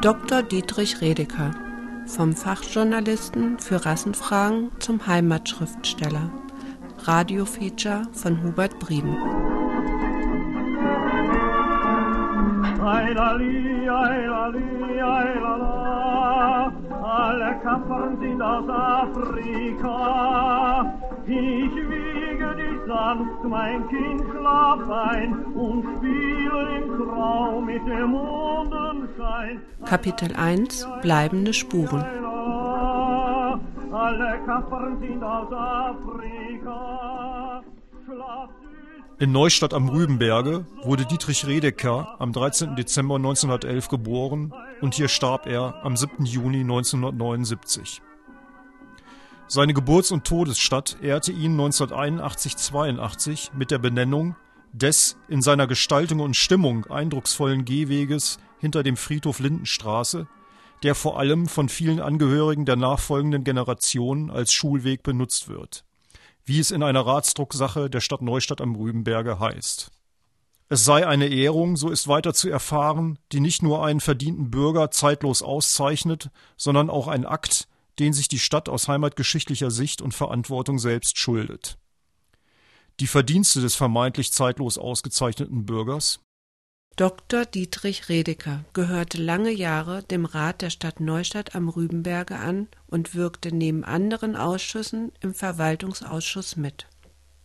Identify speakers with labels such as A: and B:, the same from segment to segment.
A: Dr. Dietrich Redeker vom Fachjournalisten für Rassenfragen zum Heimatschriftsteller. Radiofeature von Hubert Brieben. Alle Kaffern sind aus Afrika. Ich dich sanft, mein Kind, schlaf ein und spiele im Traum mit dem Mondenschein. Kapitel 1 Bleibende Spuren Alle Kaffern sind aus
B: Afrika. Schlaf in Neustadt am Rübenberge wurde Dietrich Redeker am 13. Dezember 1911 geboren und hier starb er am 7. Juni 1979. Seine Geburts- und Todesstadt ehrte ihn 1981-82 mit der Benennung des in seiner Gestaltung und Stimmung eindrucksvollen Gehweges hinter dem Friedhof Lindenstraße, der vor allem von vielen Angehörigen der nachfolgenden Generation als Schulweg benutzt wird wie es in einer Ratsdrucksache der Stadt Neustadt am Rübenberge heißt. Es sei eine Ehrung, so ist weiter zu erfahren, die nicht nur einen verdienten Bürger zeitlos auszeichnet, sondern auch ein Akt, den sich die Stadt aus heimatgeschichtlicher Sicht und Verantwortung selbst schuldet. Die Verdienste des vermeintlich zeitlos ausgezeichneten Bürgers
A: Dr. Dietrich Redeker gehörte lange Jahre dem Rat der Stadt Neustadt am Rübenberge an und wirkte neben anderen Ausschüssen im Verwaltungsausschuss mit.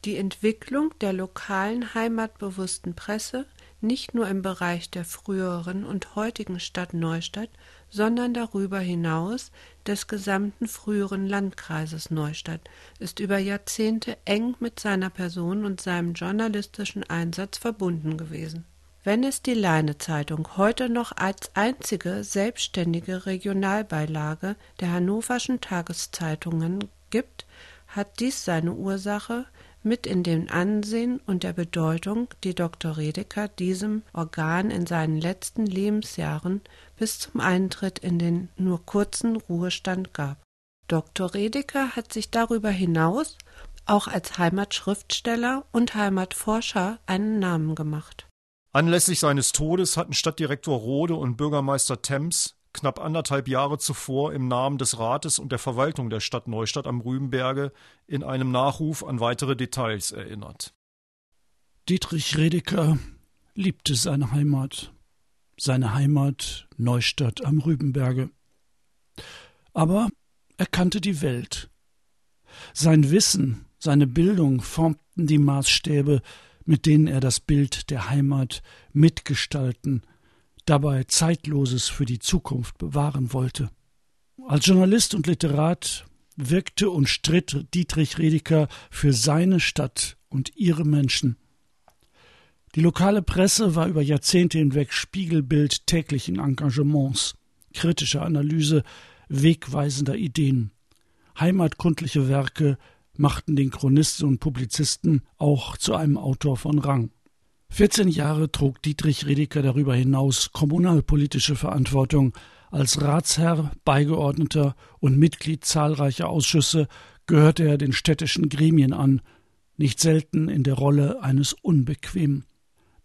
A: Die Entwicklung der lokalen heimatbewussten Presse nicht nur im Bereich der früheren und heutigen Stadt Neustadt, sondern darüber hinaus des gesamten früheren Landkreises Neustadt ist über Jahrzehnte eng mit seiner Person und seinem journalistischen Einsatz verbunden gewesen. Wenn es die Leine-Zeitung heute noch als einzige selbstständige Regionalbeilage der hannoverschen Tageszeitungen gibt, hat dies seine Ursache mit in dem Ansehen und der Bedeutung, die Dr. Redeker diesem Organ in seinen letzten Lebensjahren bis zum Eintritt in den nur kurzen Ruhestand gab. Dr. Redeker hat sich darüber hinaus auch als Heimatschriftsteller und Heimatforscher einen Namen gemacht.
B: Anlässlich seines Todes hatten Stadtdirektor Rode und Bürgermeister Temms knapp anderthalb Jahre zuvor im Namen des Rates und der Verwaltung der Stadt Neustadt am Rübenberge in einem Nachruf an weitere Details erinnert.
C: Dietrich Redeker liebte seine Heimat, seine Heimat Neustadt am Rübenberge. Aber er kannte die Welt. Sein Wissen, seine Bildung formten die Maßstäbe, mit denen er das Bild der Heimat mitgestalten, dabei Zeitloses für die Zukunft bewahren wollte. Als Journalist und Literat wirkte und stritt Dietrich Redeker für seine Stadt und ihre Menschen. Die lokale Presse war über Jahrzehnte hinweg Spiegelbild täglichen Engagements, kritischer Analyse, wegweisender Ideen. Heimatkundliche Werke machten den Chronisten und Publizisten auch zu einem Autor von Rang. 14 Jahre trug Dietrich Redeker darüber hinaus kommunalpolitische Verantwortung. Als Ratsherr, Beigeordneter und Mitglied zahlreicher Ausschüsse gehörte er den städtischen Gremien an, nicht selten in der Rolle eines Unbequemen.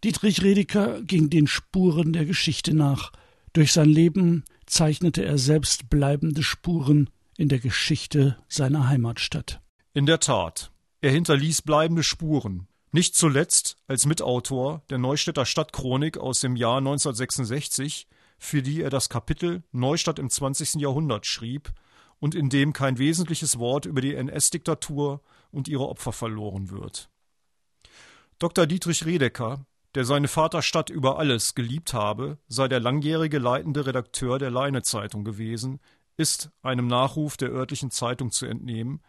C: Dietrich Redeker ging den Spuren der Geschichte nach. Durch sein Leben zeichnete er selbst bleibende Spuren in der Geschichte seiner Heimatstadt.
B: In der Tat, er hinterließ bleibende Spuren, nicht zuletzt als Mitautor der Neustädter Stadtchronik aus dem Jahr 1966, für die er das Kapitel Neustadt im 20. Jahrhundert schrieb und in dem kein wesentliches Wort über die NS-Diktatur und ihre Opfer verloren wird. Dr. Dietrich Redeker, der seine Vaterstadt über alles geliebt habe, sei der langjährige leitende Redakteur der Leine-Zeitung gewesen, ist einem Nachruf der örtlichen Zeitung zu entnehmen,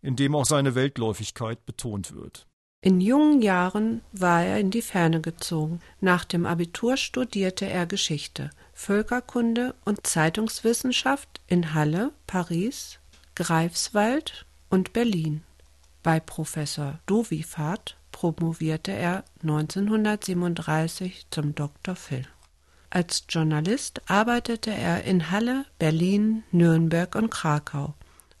B: in dem auch seine Weltläufigkeit betont wird.
A: In jungen Jahren war er in die Ferne gezogen. Nach dem Abitur studierte er Geschichte, Völkerkunde und Zeitungswissenschaft in Halle, Paris, Greifswald und Berlin. Bei Professor Dovifat promovierte er 1937 zum Dr. Phil. Als Journalist arbeitete er in Halle, Berlin, Nürnberg und Krakau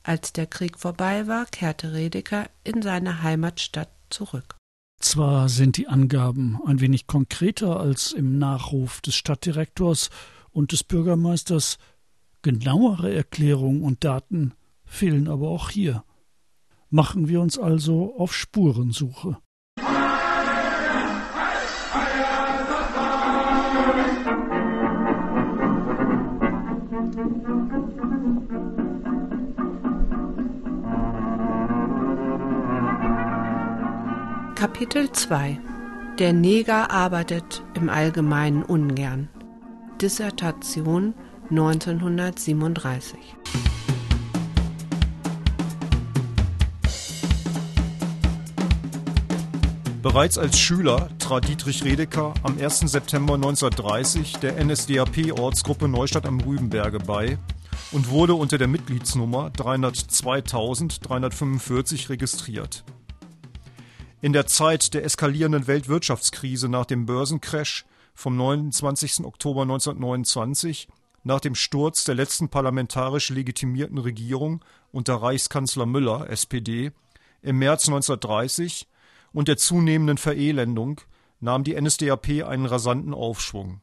A: als der Krieg vorbei war, kehrte Redeker in seine Heimatstadt zurück.
C: Zwar sind die Angaben ein wenig konkreter als im Nachruf des Stadtdirektors und des Bürgermeisters, genauere Erklärungen und Daten fehlen aber auch hier. Machen wir uns also auf Spurensuche.
A: Kapitel 2 Der Neger arbeitet im Allgemeinen ungern. Dissertation 1937
B: Bereits als Schüler trat Dietrich Redeker am 1. September 1930 der NSDAP-Ortsgruppe Neustadt am Rübenberge bei und wurde unter der Mitgliedsnummer 302.345 registriert. In der Zeit der eskalierenden Weltwirtschaftskrise nach dem Börsencrash vom 29. Oktober 1929, nach dem Sturz der letzten parlamentarisch legitimierten Regierung unter Reichskanzler Müller, SPD, im März 1930 und der zunehmenden Verelendung nahm die NSDAP einen rasanten Aufschwung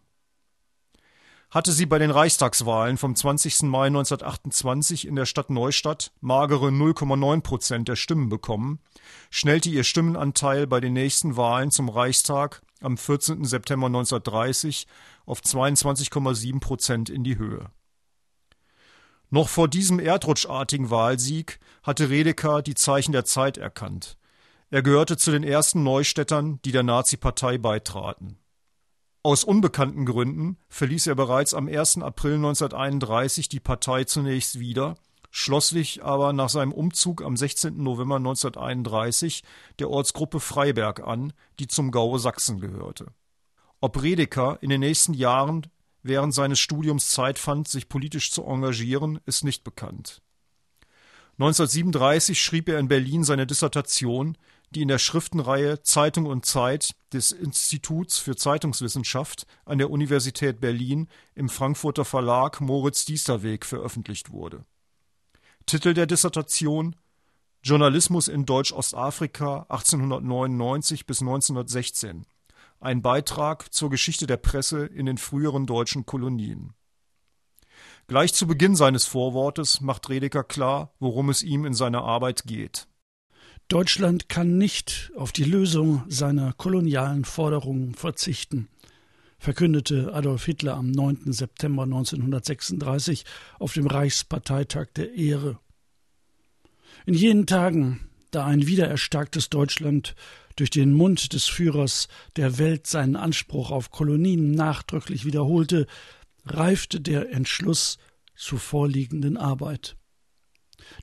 B: hatte sie bei den Reichstagswahlen vom 20. Mai 1928 in der Stadt Neustadt magere 0,9 Prozent der Stimmen bekommen, schnellte ihr Stimmenanteil bei den nächsten Wahlen zum Reichstag am 14. September 1930 auf 22,7 Prozent in die Höhe. Noch vor diesem erdrutschartigen Wahlsieg hatte Redeker die Zeichen der Zeit erkannt. Er gehörte zu den ersten Neustädtern, die der Nazi-Partei beitraten. Aus unbekannten Gründen verließ er bereits am 1. April 1931 die Partei zunächst wieder, schloss sich aber nach seinem Umzug am 16. November 1931 der Ortsgruppe Freiberg an, die zum Gaue Sachsen gehörte. Ob Redeker in den nächsten Jahren während seines Studiums Zeit fand, sich politisch zu engagieren, ist nicht bekannt. 1937 schrieb er in Berlin seine Dissertation, die in der Schriftenreihe Zeitung und Zeit des Instituts für Zeitungswissenschaft an der Universität Berlin im Frankfurter Verlag Moritz Diesterweg veröffentlicht wurde. Titel der Dissertation Journalismus in Deutsch-Ostafrika 1899 bis 1916. Ein Beitrag zur Geschichte der Presse in den früheren deutschen Kolonien. Gleich zu Beginn seines Vorwortes macht Redeker klar, worum es ihm in seiner Arbeit geht.
C: Deutschland kann nicht auf die Lösung seiner kolonialen Forderungen verzichten, verkündete Adolf Hitler am 9. September 1936 auf dem Reichsparteitag der Ehre. In jenen Tagen, da ein wiedererstarktes Deutschland durch den Mund des Führers der Welt seinen Anspruch auf Kolonien nachdrücklich wiederholte, reifte der Entschluss zur vorliegenden Arbeit.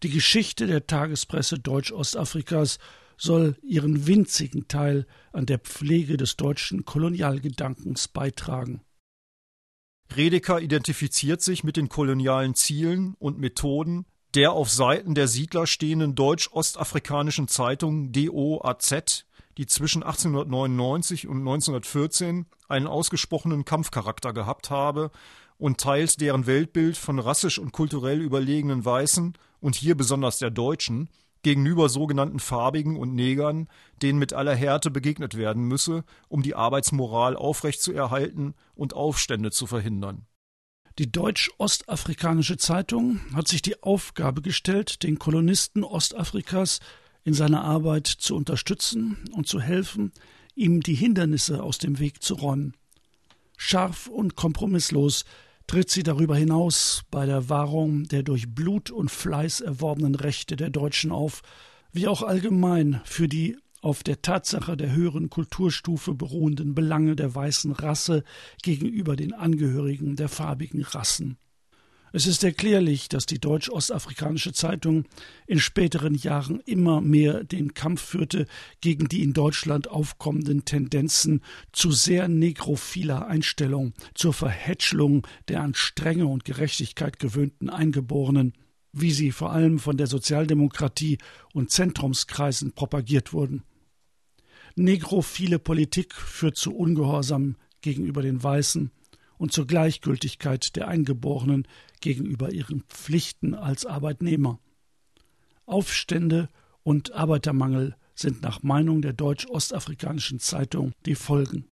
C: Die Geschichte der Tagespresse Deutsch-Ostafrikas soll ihren winzigen Teil an der Pflege des deutschen Kolonialgedankens beitragen.
B: Redeker identifiziert sich mit den kolonialen Zielen und Methoden der auf Seiten der Siedler stehenden deutsch-ostafrikanischen Zeitung DOAZ, die zwischen 1899 und 1914 einen ausgesprochenen Kampfcharakter gehabt habe und teils deren Weltbild von rassisch und kulturell überlegenen Weißen und hier besonders der Deutschen gegenüber sogenannten Farbigen und Negern, denen mit aller Härte begegnet werden müsse, um die Arbeitsmoral aufrechtzuerhalten und Aufstände zu verhindern.
C: Die Deutsch-Ostafrikanische Zeitung hat sich die Aufgabe gestellt, den Kolonisten Ostafrikas in seiner Arbeit zu unterstützen und zu helfen, ihm die Hindernisse aus dem Weg zu räumen. Scharf und kompromisslos tritt sie darüber hinaus bei der Wahrung der durch Blut und Fleiß erworbenen Rechte der Deutschen auf, wie auch allgemein für die auf der Tatsache der höheren Kulturstufe beruhenden Belange der weißen Rasse gegenüber den Angehörigen der farbigen Rassen. Es ist erklärlich, dass die Deutsch-Ostafrikanische Zeitung in späteren Jahren immer mehr den Kampf führte gegen die in Deutschland aufkommenden Tendenzen zu sehr negrophiler Einstellung, zur Verhätschlung der an Strenge und Gerechtigkeit gewöhnten Eingeborenen, wie sie vor allem von der Sozialdemokratie und Zentrumskreisen propagiert wurden. Negrophile Politik führt zu Ungehorsam gegenüber den Weißen, und zur Gleichgültigkeit der Eingeborenen gegenüber ihren Pflichten als Arbeitnehmer. Aufstände und Arbeitermangel sind nach Meinung der Deutsch-Ostafrikanischen Zeitung die Folgen.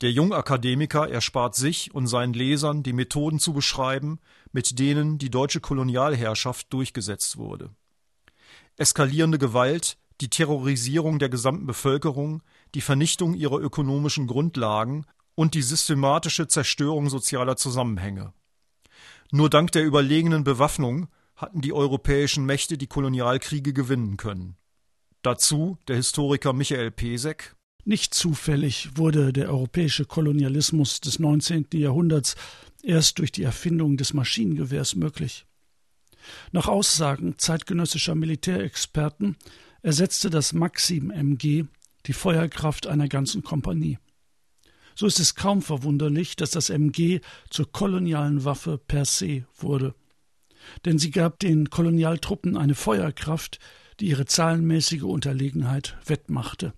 B: Der Jungakademiker erspart sich und seinen Lesern die Methoden zu beschreiben, mit denen die deutsche Kolonialherrschaft durchgesetzt wurde. Eskalierende Gewalt, die Terrorisierung der gesamten Bevölkerung, die Vernichtung ihrer ökonomischen Grundlagen und die systematische Zerstörung sozialer Zusammenhänge. Nur dank der überlegenen Bewaffnung hatten die europäischen Mächte die Kolonialkriege gewinnen können. Dazu der Historiker Michael Pesek.
C: Nicht zufällig wurde der europäische Kolonialismus des 19. Jahrhunderts erst durch die Erfindung des Maschinengewehrs möglich. Nach Aussagen zeitgenössischer Militärexperten ersetzte das Maxim MG die Feuerkraft einer ganzen Kompanie. So ist es kaum verwunderlich, dass das MG zur kolonialen Waffe per se wurde. Denn sie gab den Kolonialtruppen eine Feuerkraft, die ihre zahlenmäßige Unterlegenheit wettmachte.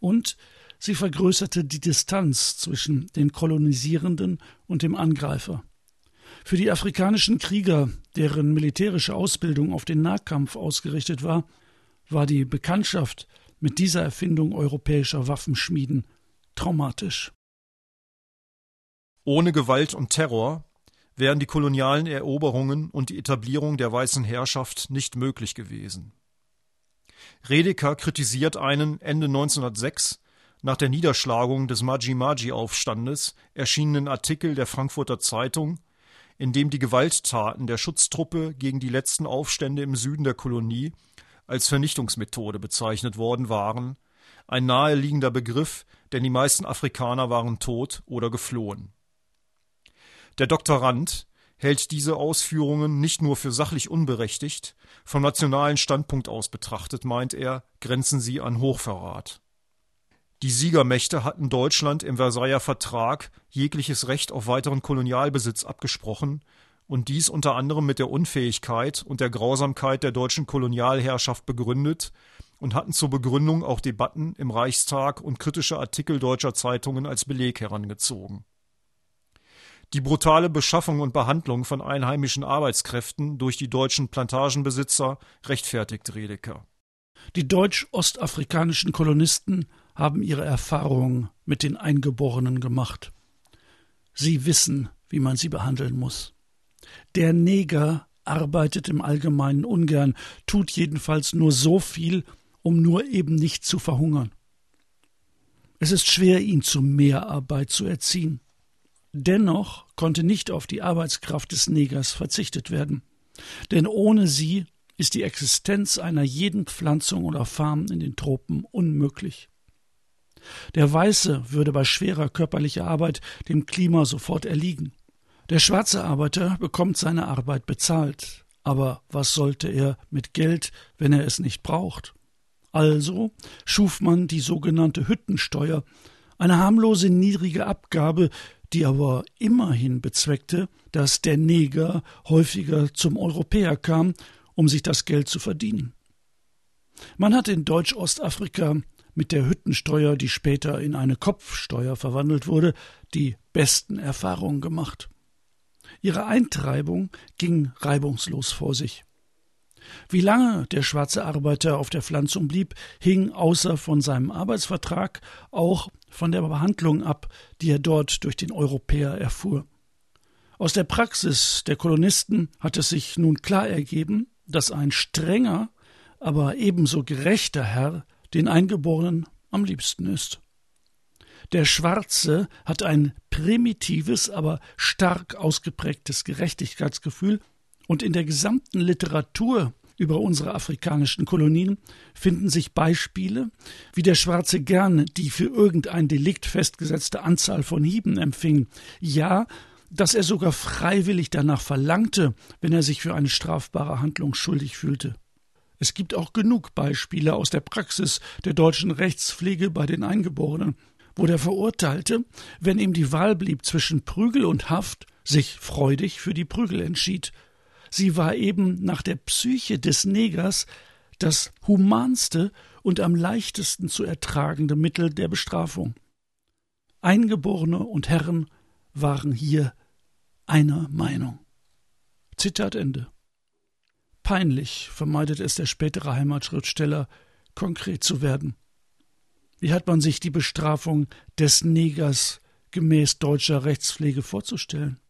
C: Und sie vergrößerte die Distanz zwischen den Kolonisierenden und dem Angreifer. Für die afrikanischen Krieger, deren militärische Ausbildung auf den Nahkampf ausgerichtet war, war die Bekanntschaft mit dieser Erfindung europäischer Waffenschmieden traumatisch.
B: Ohne Gewalt und Terror wären die kolonialen Eroberungen und die Etablierung der weißen Herrschaft nicht möglich gewesen. Redeker kritisiert einen Ende 1906 nach der Niederschlagung des Maji-Maji-Aufstandes erschienenen Artikel der Frankfurter Zeitung, in dem die Gewalttaten der Schutztruppe gegen die letzten Aufstände im Süden der Kolonie als Vernichtungsmethode bezeichnet worden waren, ein naheliegender Begriff, denn die meisten Afrikaner waren tot oder geflohen. Der Doktorand hält diese Ausführungen nicht nur für sachlich unberechtigt, vom nationalen Standpunkt aus betrachtet, meint er, grenzen sie an Hochverrat. Die Siegermächte hatten Deutschland im Versailler Vertrag jegliches Recht auf weiteren Kolonialbesitz abgesprochen und dies unter anderem mit der Unfähigkeit und der Grausamkeit der deutschen Kolonialherrschaft begründet und hatten zur Begründung auch Debatten im Reichstag und kritische Artikel deutscher Zeitungen als Beleg herangezogen die brutale Beschaffung und Behandlung von einheimischen Arbeitskräften durch die deutschen Plantagenbesitzer rechtfertigt Redeker.
C: Die deutsch-ostafrikanischen Kolonisten haben ihre Erfahrungen mit den Eingeborenen gemacht. Sie wissen, wie man sie behandeln muss. Der Neger arbeitet im Allgemeinen ungern, tut jedenfalls nur so viel, um nur eben nicht zu verhungern. Es ist schwer, ihn zu Mehrarbeit zu erziehen. Dennoch konnte nicht auf die Arbeitskraft des Negers verzichtet werden, denn ohne sie ist die Existenz einer jeden Pflanzung oder Farm in den Tropen unmöglich. Der Weiße würde bei schwerer körperlicher Arbeit dem Klima sofort erliegen. Der schwarze Arbeiter bekommt seine Arbeit bezahlt, aber was sollte er mit Geld, wenn er es nicht braucht? Also schuf man die sogenannte Hüttensteuer, eine harmlose niedrige Abgabe, die aber immerhin bezweckte, dass der Neger häufiger zum Europäer kam, um sich das Geld zu verdienen. Man hat in Deutsch-Ostafrika mit der Hüttensteuer, die später in eine Kopfsteuer verwandelt wurde, die besten Erfahrungen gemacht. Ihre Eintreibung ging reibungslos vor sich. Wie lange der schwarze Arbeiter auf der Pflanzung blieb, hing außer von seinem Arbeitsvertrag auch von der Behandlung ab, die er dort durch den Europäer erfuhr. Aus der Praxis der Kolonisten hat es sich nun klar ergeben, dass ein strenger, aber ebenso gerechter Herr den Eingeborenen am liebsten ist. Der Schwarze hat ein primitives, aber stark ausgeprägtes Gerechtigkeitsgefühl, und in der gesamten Literatur über unsere afrikanischen Kolonien finden sich Beispiele, wie der Schwarze gerne die für irgendein Delikt festgesetzte Anzahl von Hieben empfing, ja, dass er sogar freiwillig danach verlangte, wenn er sich für eine strafbare Handlung schuldig fühlte. Es gibt auch genug Beispiele aus der Praxis der deutschen Rechtspflege bei den Eingeborenen, wo der Verurteilte, wenn ihm die Wahl blieb zwischen Prügel und Haft, sich freudig für die Prügel entschied, Sie war eben nach der Psyche des Negers das humanste und am leichtesten zu ertragende Mittel der Bestrafung. Eingeborene und Herren waren hier einer Meinung. Zitat Ende. Peinlich vermeidet es der spätere Heimatschriftsteller konkret zu werden. Wie hat man sich die Bestrafung des Negers gemäß deutscher Rechtspflege vorzustellen?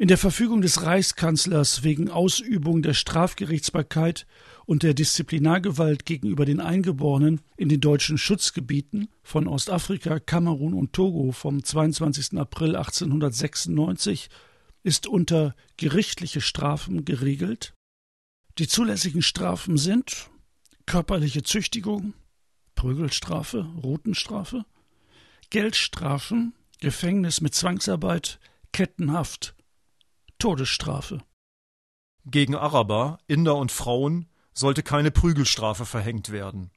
C: In der Verfügung des Reichskanzlers wegen Ausübung der Strafgerichtsbarkeit und der Disziplinargewalt gegenüber den Eingeborenen in den deutschen Schutzgebieten von Ostafrika, Kamerun und Togo vom 22. April 1896 ist unter gerichtliche Strafen geregelt. Die zulässigen Strafen sind körperliche Züchtigung, Prügelstrafe, Rutenstrafe, Geldstrafen, Gefängnis mit Zwangsarbeit, Kettenhaft, Todesstrafe.
B: Gegen Araber, Inder und Frauen sollte keine Prügelstrafe verhängt werden.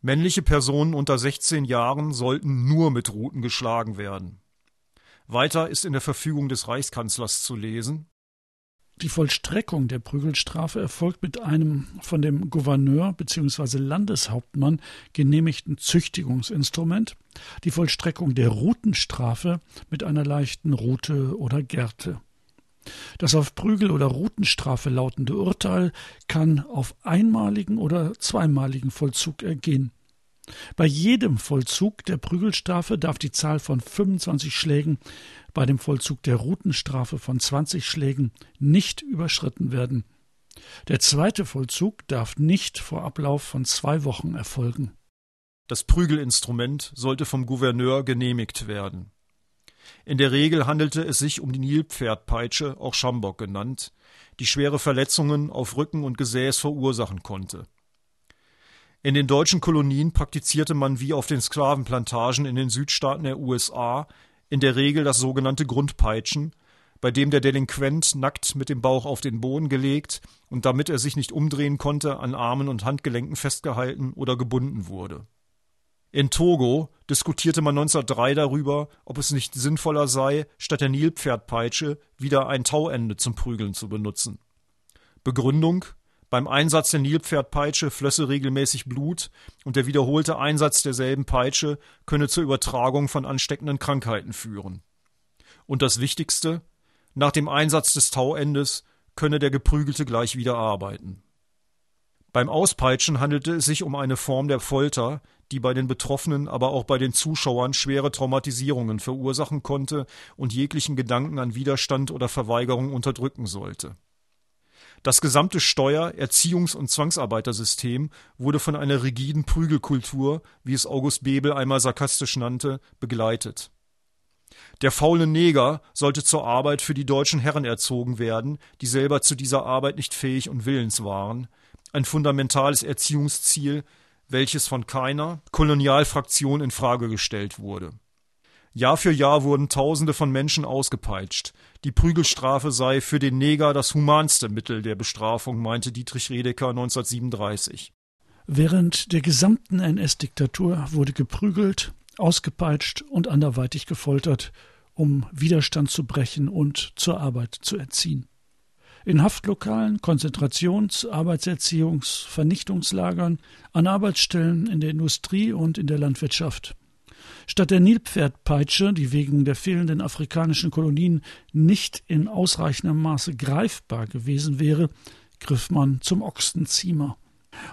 B: Männliche Personen unter 16 Jahren sollten nur mit Ruten geschlagen werden. Weiter ist in der Verfügung des Reichskanzlers zu lesen
C: die Vollstreckung der Prügelstrafe erfolgt mit einem von dem Gouverneur bzw. Landeshauptmann genehmigten Züchtigungsinstrument, die Vollstreckung der Rutenstrafe mit einer leichten Rute oder Gerte. Das auf Prügel- oder Rutenstrafe lautende Urteil kann auf einmaligen oder zweimaligen Vollzug ergehen. Bei jedem Vollzug der Prügelstrafe darf die Zahl von 25 Schlägen, bei dem Vollzug der Rutenstrafe von 20 Schlägen nicht überschritten werden. Der zweite Vollzug darf nicht vor Ablauf von zwei Wochen erfolgen.
B: Das Prügelinstrument sollte vom Gouverneur genehmigt werden. In der Regel handelte es sich um die Nilpferdpeitsche, auch Schambok genannt, die schwere Verletzungen auf Rücken und Gesäß verursachen konnte. In den deutschen Kolonien praktizierte man wie auf den Sklavenplantagen in den Südstaaten der USA in der Regel das sogenannte Grundpeitschen, bei dem der Delinquent nackt mit dem Bauch auf den Boden gelegt und damit er sich nicht umdrehen konnte, an Armen und Handgelenken festgehalten oder gebunden wurde. In Togo diskutierte man 1903 darüber, ob es nicht sinnvoller sei, statt der Nilpferdpeitsche wieder ein Tauende zum Prügeln zu benutzen. Begründung beim Einsatz der Nilpferdpeitsche flösse regelmäßig Blut und der wiederholte Einsatz derselben Peitsche könne zur Übertragung von ansteckenden Krankheiten führen. Und das Wichtigste, nach dem Einsatz des Tauendes könne der Geprügelte gleich wieder arbeiten. Beim Auspeitschen handelte es sich um eine Form der Folter, die bei den Betroffenen, aber auch bei den Zuschauern schwere Traumatisierungen verursachen konnte und jeglichen Gedanken an Widerstand oder Verweigerung unterdrücken sollte. Das gesamte Steuer-, Erziehungs- und Zwangsarbeitersystem wurde von einer rigiden Prügelkultur, wie es August Bebel einmal sarkastisch nannte, begleitet. Der faule Neger sollte zur Arbeit für die deutschen Herren erzogen werden, die selber zu dieser Arbeit nicht fähig und willens waren, ein fundamentales Erziehungsziel, welches von keiner Kolonialfraktion in Frage gestellt wurde. Jahr für Jahr wurden Tausende von Menschen ausgepeitscht. Die Prügelstrafe sei für den Neger das humanste Mittel der Bestrafung, meinte Dietrich Redeker 1937.
C: Während der gesamten NS-Diktatur wurde geprügelt, ausgepeitscht und anderweitig gefoltert, um Widerstand zu brechen und zur Arbeit zu erziehen. In Haftlokalen, Konzentrations-, Arbeitserziehungs-, Vernichtungslagern, an Arbeitsstellen in der Industrie und in der Landwirtschaft. Statt der Nilpferdpeitsche, die wegen der fehlenden afrikanischen Kolonien nicht in ausreichendem Maße greifbar gewesen wäre, griff man zum Ochsenziemer.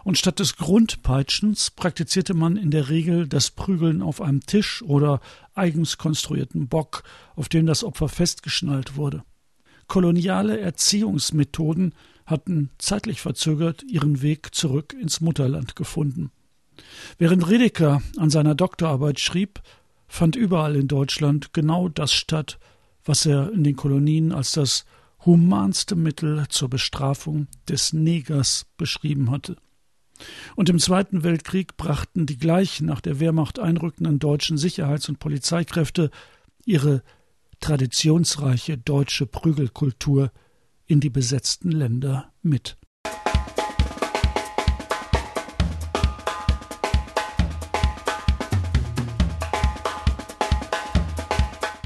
C: Und statt des Grundpeitschens praktizierte man in der Regel das Prügeln auf einem Tisch oder eigens konstruierten Bock, auf dem das Opfer festgeschnallt wurde. Koloniale Erziehungsmethoden hatten zeitlich verzögert ihren Weg zurück ins Mutterland gefunden. Während Redeker an seiner Doktorarbeit schrieb, fand überall in Deutschland genau das statt, was er in den Kolonien als das humanste Mittel zur Bestrafung des Negers beschrieben hatte. Und im Zweiten Weltkrieg brachten die gleich nach der Wehrmacht einrückenden deutschen Sicherheits- und Polizeikräfte ihre traditionsreiche deutsche Prügelkultur in die besetzten Länder mit.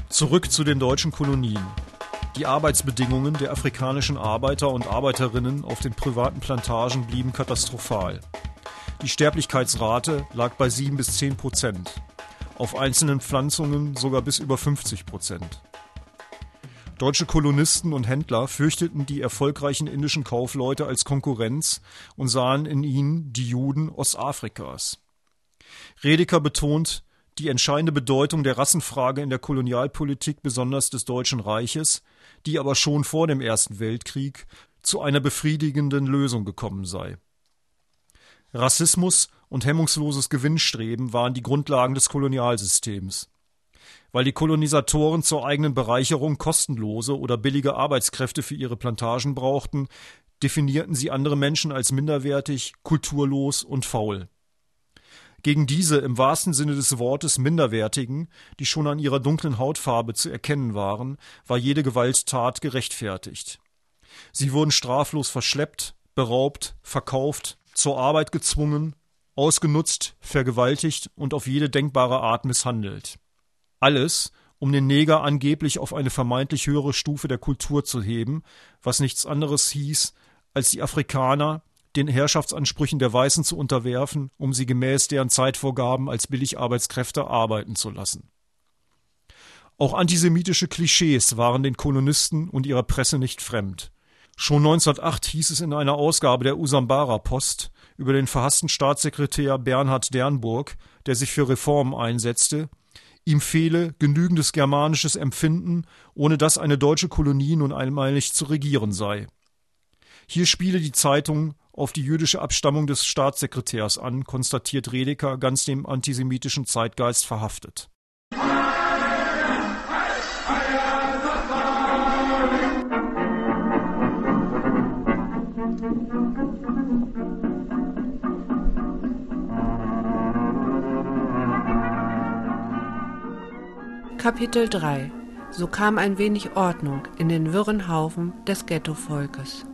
B: Zurück zu den deutschen Kolonien. Die Arbeitsbedingungen der afrikanischen Arbeiter und Arbeiterinnen auf den privaten Plantagen blieben katastrophal. Die Sterblichkeitsrate lag bei 7 bis 10 Prozent, auf einzelnen Pflanzungen sogar bis über 50 Prozent. Deutsche Kolonisten und Händler fürchteten die erfolgreichen indischen Kaufleute als Konkurrenz und sahen in ihnen die Juden Ostafrikas. Redeker betont die entscheidende Bedeutung der Rassenfrage in der Kolonialpolitik besonders des Deutschen Reiches, die aber schon vor dem Ersten Weltkrieg zu einer befriedigenden Lösung gekommen sei. Rassismus und hemmungsloses Gewinnstreben waren die Grundlagen des Kolonialsystems. Weil die Kolonisatoren zur eigenen Bereicherung kostenlose oder billige Arbeitskräfte für ihre Plantagen brauchten, definierten sie andere Menschen als minderwertig, kulturlos und faul. Gegen diese im wahrsten Sinne des Wortes Minderwertigen, die schon an ihrer dunklen Hautfarbe zu erkennen waren, war jede Gewalttat gerechtfertigt. Sie wurden straflos verschleppt, beraubt, verkauft, zur Arbeit gezwungen, ausgenutzt, vergewaltigt und auf jede denkbare Art misshandelt. Alles, um den Neger angeblich auf eine vermeintlich höhere Stufe der Kultur zu heben, was nichts anderes hieß, als die Afrikaner den Herrschaftsansprüchen der Weißen zu unterwerfen, um sie gemäß deren Zeitvorgaben als Billigarbeitskräfte arbeiten zu lassen. Auch antisemitische Klischees waren den Kolonisten und ihrer Presse nicht fremd. Schon 1908 hieß es in einer Ausgabe der Usambara Post über den verhassten Staatssekretär Bernhard Dernburg, der sich für Reformen einsetzte, Ihm fehle genügendes germanisches Empfinden, ohne das eine deutsche Kolonie nun einmalig zu regieren sei. Hier spiele die Zeitung auf die jüdische Abstammung des Staatssekretärs an, konstatiert Redeker, ganz dem antisemitischen Zeitgeist verhaftet.
A: Kapitel 3 So kam ein wenig Ordnung in den wirren Haufen des Ghetto-Volkes.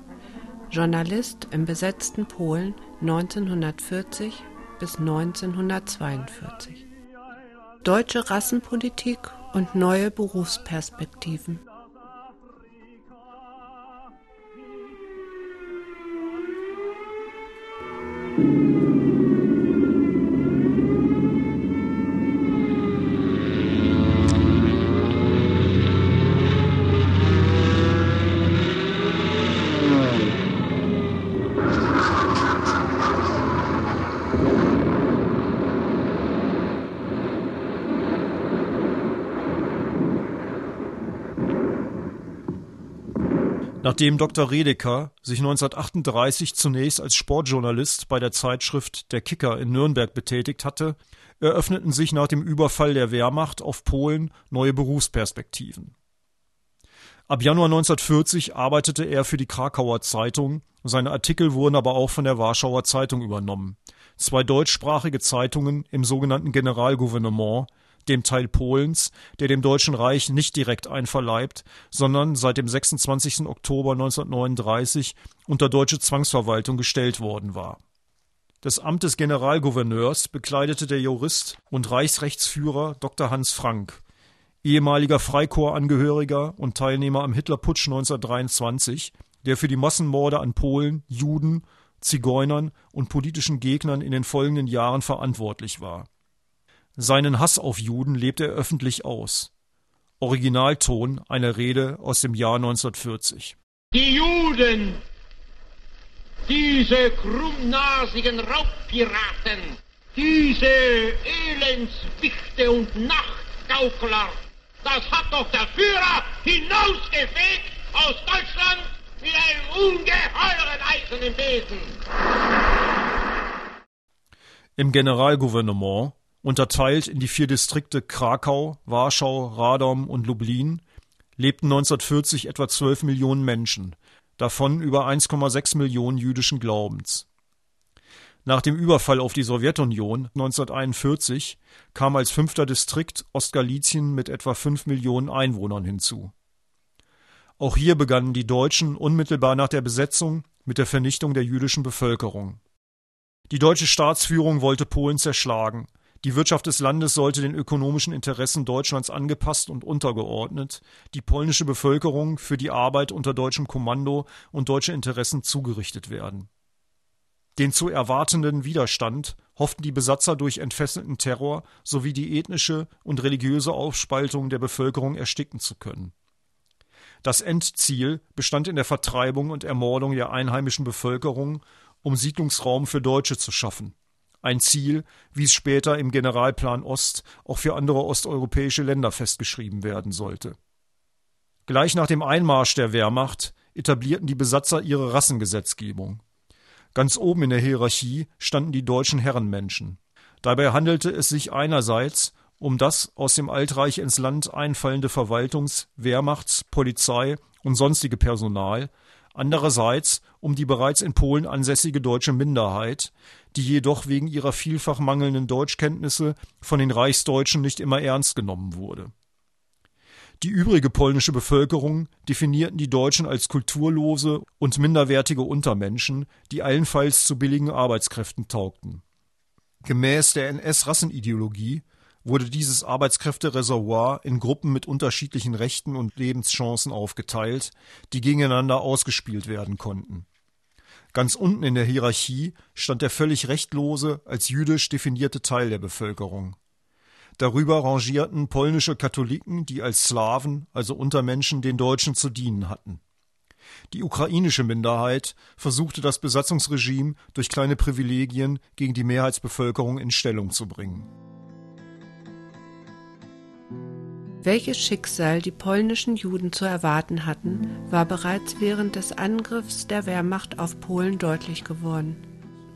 A: Journalist im besetzten Polen 1940 bis 1942. Deutsche Rassenpolitik und neue Berufsperspektiven.
B: Nachdem Dr. Redeker sich 1938 zunächst als Sportjournalist bei der Zeitschrift Der Kicker in Nürnberg betätigt hatte, eröffneten sich nach dem Überfall der Wehrmacht auf Polen neue Berufsperspektiven. Ab Januar 1940 arbeitete er für die Krakauer Zeitung, seine Artikel wurden aber auch von der Warschauer Zeitung übernommen. Zwei deutschsprachige Zeitungen im sogenannten Generalgouvernement, dem Teil Polens, der dem Deutschen Reich nicht direkt einverleibt, sondern seit dem 26. Oktober 1939 unter deutsche Zwangsverwaltung gestellt worden war. Das Amt des Generalgouverneurs bekleidete der Jurist und Reichsrechtsführer Dr. Hans Frank, ehemaliger Freikorpsangehöriger und Teilnehmer am Hitlerputsch 1923, der für die Massenmorde an Polen, Juden, Zigeunern und politischen Gegnern in den folgenden Jahren verantwortlich war. Seinen Hass auf Juden lebte er öffentlich aus. Originalton einer Rede aus dem Jahr 1940.
D: Die Juden, diese krummnasigen Raubpiraten, diese Elendswichte und Nachtgaukler, das hat doch der Führer hinausgefegt aus Deutschland mit einem ungeheuren eisernen Besen.
B: Im Generalgouvernement Unterteilt in die vier Distrikte Krakau, Warschau, Radom und Lublin lebten 1940 etwa 12 Millionen Menschen, davon über 1,6 Millionen jüdischen Glaubens. Nach dem Überfall auf die Sowjetunion 1941 kam als fünfter Distrikt Ostgalizien mit etwa 5 Millionen Einwohnern hinzu. Auch hier begannen die Deutschen unmittelbar nach der Besetzung mit der Vernichtung der jüdischen Bevölkerung. Die deutsche Staatsführung wollte Polen zerschlagen, die Wirtschaft des Landes sollte den ökonomischen Interessen Deutschlands angepasst und untergeordnet, die polnische Bevölkerung für die Arbeit unter deutschem Kommando und deutsche Interessen zugerichtet werden. Den zu erwartenden Widerstand hofften die Besatzer durch entfesselten Terror sowie die ethnische und religiöse Aufspaltung der Bevölkerung ersticken zu können. Das Endziel bestand in der Vertreibung und Ermordung der einheimischen Bevölkerung, um Siedlungsraum für Deutsche zu schaffen. Ein Ziel, wie es später im Generalplan Ost auch für andere osteuropäische Länder festgeschrieben werden sollte. Gleich nach dem Einmarsch der Wehrmacht etablierten die Besatzer ihre Rassengesetzgebung. Ganz oben in der Hierarchie standen die deutschen Herrenmenschen. Dabei handelte es sich einerseits um das aus dem Altreich ins Land einfallende Verwaltungs-, Wehrmachts-, Polizei und sonstige Personal, andererseits um die bereits in Polen ansässige deutsche Minderheit, die jedoch wegen ihrer vielfach mangelnden Deutschkenntnisse von den Reichsdeutschen nicht immer ernst genommen wurde die übrige polnische Bevölkerung definierten die Deutschen als kulturlose und minderwertige Untermenschen, die allenfalls zu billigen Arbeitskräften taugten. Gemäß der NS-Rassenideologie wurde dieses Arbeitskräftereservoir in Gruppen mit unterschiedlichen Rechten und Lebenschancen aufgeteilt, die gegeneinander ausgespielt werden konnten. Ganz unten in der Hierarchie stand der völlig rechtlose, als jüdisch definierte Teil der Bevölkerung. Darüber rangierten polnische Katholiken, die als Slawen, also Untermenschen, den Deutschen zu dienen hatten. Die ukrainische Minderheit versuchte das Besatzungsregime durch kleine Privilegien gegen die Mehrheitsbevölkerung in Stellung zu bringen.
A: Welches Schicksal die polnischen Juden zu erwarten hatten, war bereits während des Angriffs der Wehrmacht auf Polen deutlich geworden.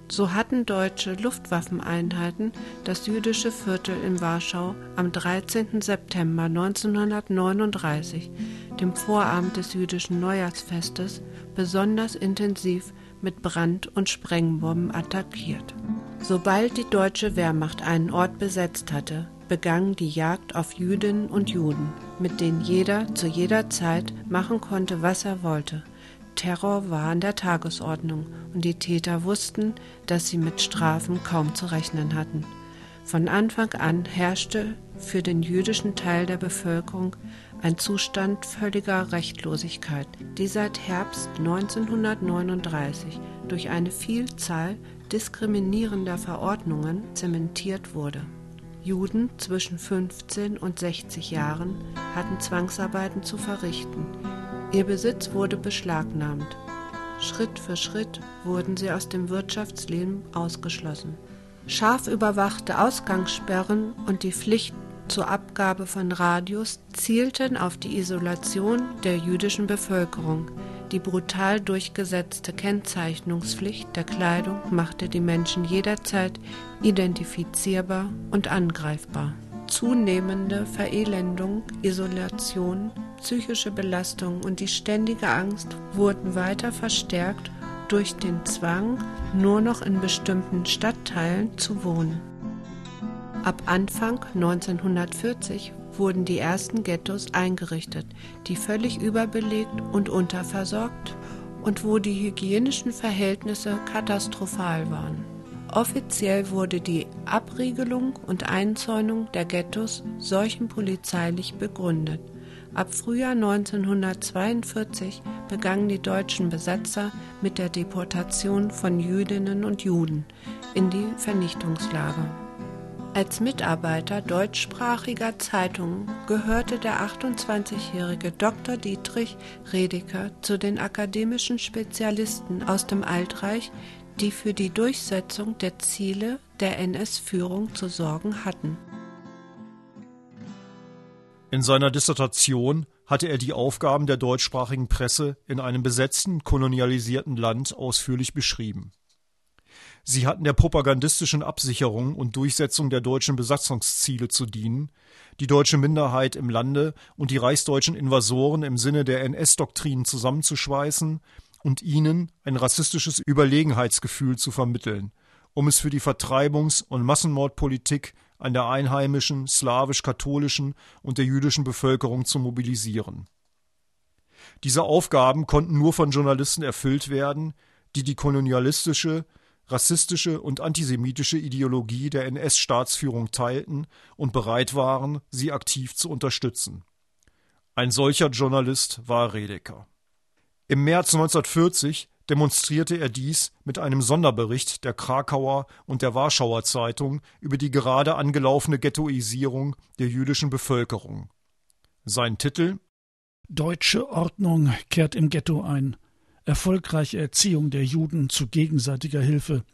A: So hatten deutsche Luftwaffeneinheiten das jüdische Viertel in Warschau am 13. September 1939, dem Vorabend des jüdischen Neujahrsfestes, besonders intensiv mit Brand- und Sprengbomben attackiert. Sobald die deutsche Wehrmacht einen Ort besetzt hatte, begann die Jagd auf Jüdinnen und Juden, mit denen jeder zu jeder Zeit machen konnte, was er wollte. Terror war an der Tagesordnung und die Täter wussten, dass sie mit Strafen kaum zu rechnen hatten. Von Anfang an herrschte für den jüdischen Teil der Bevölkerung ein Zustand völliger Rechtlosigkeit, die seit Herbst 1939 durch eine Vielzahl diskriminierender Verordnungen zementiert wurde. Juden zwischen 15 und 60 Jahren hatten Zwangsarbeiten zu verrichten, Ihr Besitz wurde beschlagnahmt. Schritt für Schritt wurden sie aus dem Wirtschaftsleben ausgeschlossen. Scharf überwachte Ausgangssperren und die Pflicht zur Abgabe von Radios zielten auf die Isolation der jüdischen Bevölkerung. Die brutal durchgesetzte Kennzeichnungspflicht der Kleidung machte die Menschen jederzeit identifizierbar und angreifbar. Zunehmende Verelendung, Isolation, psychische Belastung und die ständige Angst wurden weiter verstärkt durch den Zwang, nur noch in bestimmten Stadtteilen zu wohnen. Ab Anfang 1940 wurden die ersten Ghettos eingerichtet, die völlig überbelegt und unterversorgt und wo die hygienischen Verhältnisse katastrophal waren. Offiziell wurde die Abriegelung und Einzäunung der Ghettos solchen polizeilich begründet. Ab Frühjahr 1942 begannen die deutschen Besatzer mit der Deportation von Jüdinnen und Juden in die Vernichtungslager. Als Mitarbeiter deutschsprachiger Zeitungen gehörte der 28-jährige Dr. Dietrich Redeker zu den akademischen Spezialisten aus dem Altreich, die für die Durchsetzung der Ziele der NS-Führung zu sorgen hatten.
B: In seiner Dissertation hatte er die Aufgaben der deutschsprachigen Presse in einem besetzten, kolonialisierten Land ausführlich beschrieben. Sie hatten der propagandistischen Absicherung und Durchsetzung der deutschen Besatzungsziele zu dienen, die deutsche Minderheit im Lande und die reichsdeutschen Invasoren im Sinne der NS-Doktrinen zusammenzuschweißen und ihnen ein rassistisches Überlegenheitsgefühl zu vermitteln, um es für die Vertreibungs- und Massenmordpolitik an der einheimischen, slawisch-katholischen und der jüdischen Bevölkerung zu mobilisieren. Diese Aufgaben konnten nur von Journalisten erfüllt werden, die die kolonialistische, rassistische und antisemitische Ideologie der NS-Staatsführung teilten und bereit waren, sie aktiv zu unterstützen. Ein solcher Journalist war Redeker. Im März 1940 demonstrierte er dies mit einem Sonderbericht der Krakauer und der Warschauer Zeitung über die gerade angelaufene Ghettoisierung der jüdischen Bevölkerung. Sein Titel
C: Deutsche Ordnung kehrt im Ghetto ein. Erfolgreiche Erziehung der Juden zu gegenseitiger Hilfe.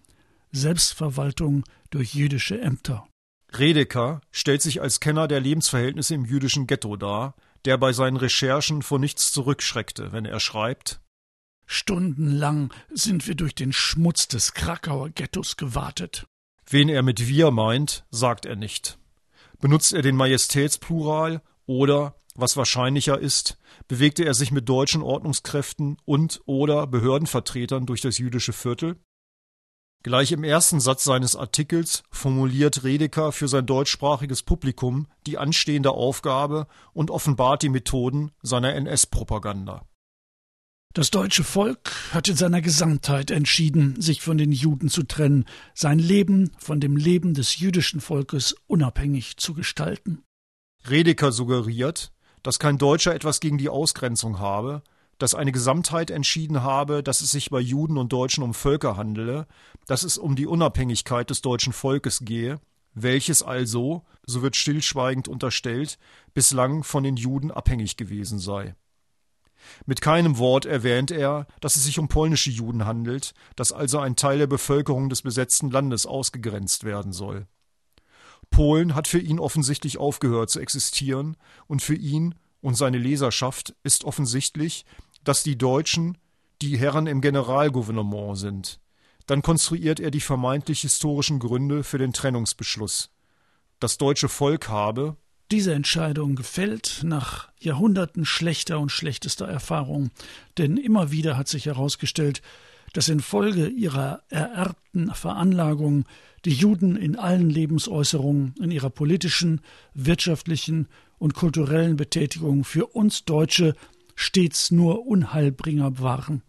C: Selbstverwaltung durch jüdische Ämter.
B: Redeker stellt sich als Kenner der Lebensverhältnisse im jüdischen Ghetto dar, der bei seinen Recherchen vor nichts zurückschreckte, wenn er schreibt
C: Stundenlang sind wir durch den Schmutz des Krakauer Ghettos gewartet.
B: Wen er mit wir meint, sagt er nicht. Benutzt er den Majestätsplural oder, was wahrscheinlicher ist, bewegte er sich mit deutschen Ordnungskräften und oder Behördenvertretern durch das jüdische Viertel? Gleich im ersten Satz seines Artikels formuliert Redeker für sein deutschsprachiges Publikum die anstehende Aufgabe und offenbart die Methoden seiner NS-Propaganda.
C: Das deutsche Volk hat in seiner Gesamtheit entschieden, sich von den Juden zu trennen, sein Leben von dem Leben des jüdischen Volkes unabhängig zu gestalten.
B: Redeker suggeriert, dass kein Deutscher etwas gegen die Ausgrenzung habe, dass eine Gesamtheit entschieden habe, dass es sich bei Juden und Deutschen um Völker handele, dass es um die Unabhängigkeit des deutschen Volkes gehe, welches also, so wird stillschweigend unterstellt, bislang von den Juden abhängig gewesen sei. Mit keinem Wort erwähnt er, dass es sich um polnische Juden handelt, dass also ein Teil der Bevölkerung des besetzten Landes ausgegrenzt werden soll. Polen hat für ihn offensichtlich aufgehört zu existieren, und für ihn und seine Leserschaft ist offensichtlich, dass die Deutschen die Herren im Generalgouvernement sind. Dann konstruiert er die vermeintlich historischen Gründe für den Trennungsbeschluss. Das deutsche Volk habe,
C: diese Entscheidung gefällt nach Jahrhunderten schlechter und schlechtester Erfahrung, denn immer wieder hat sich herausgestellt, dass infolge ihrer ererbten Veranlagung die Juden in allen Lebensäußerungen, in ihrer politischen, wirtschaftlichen und kulturellen Betätigung für uns Deutsche stets nur Unheilbringer waren.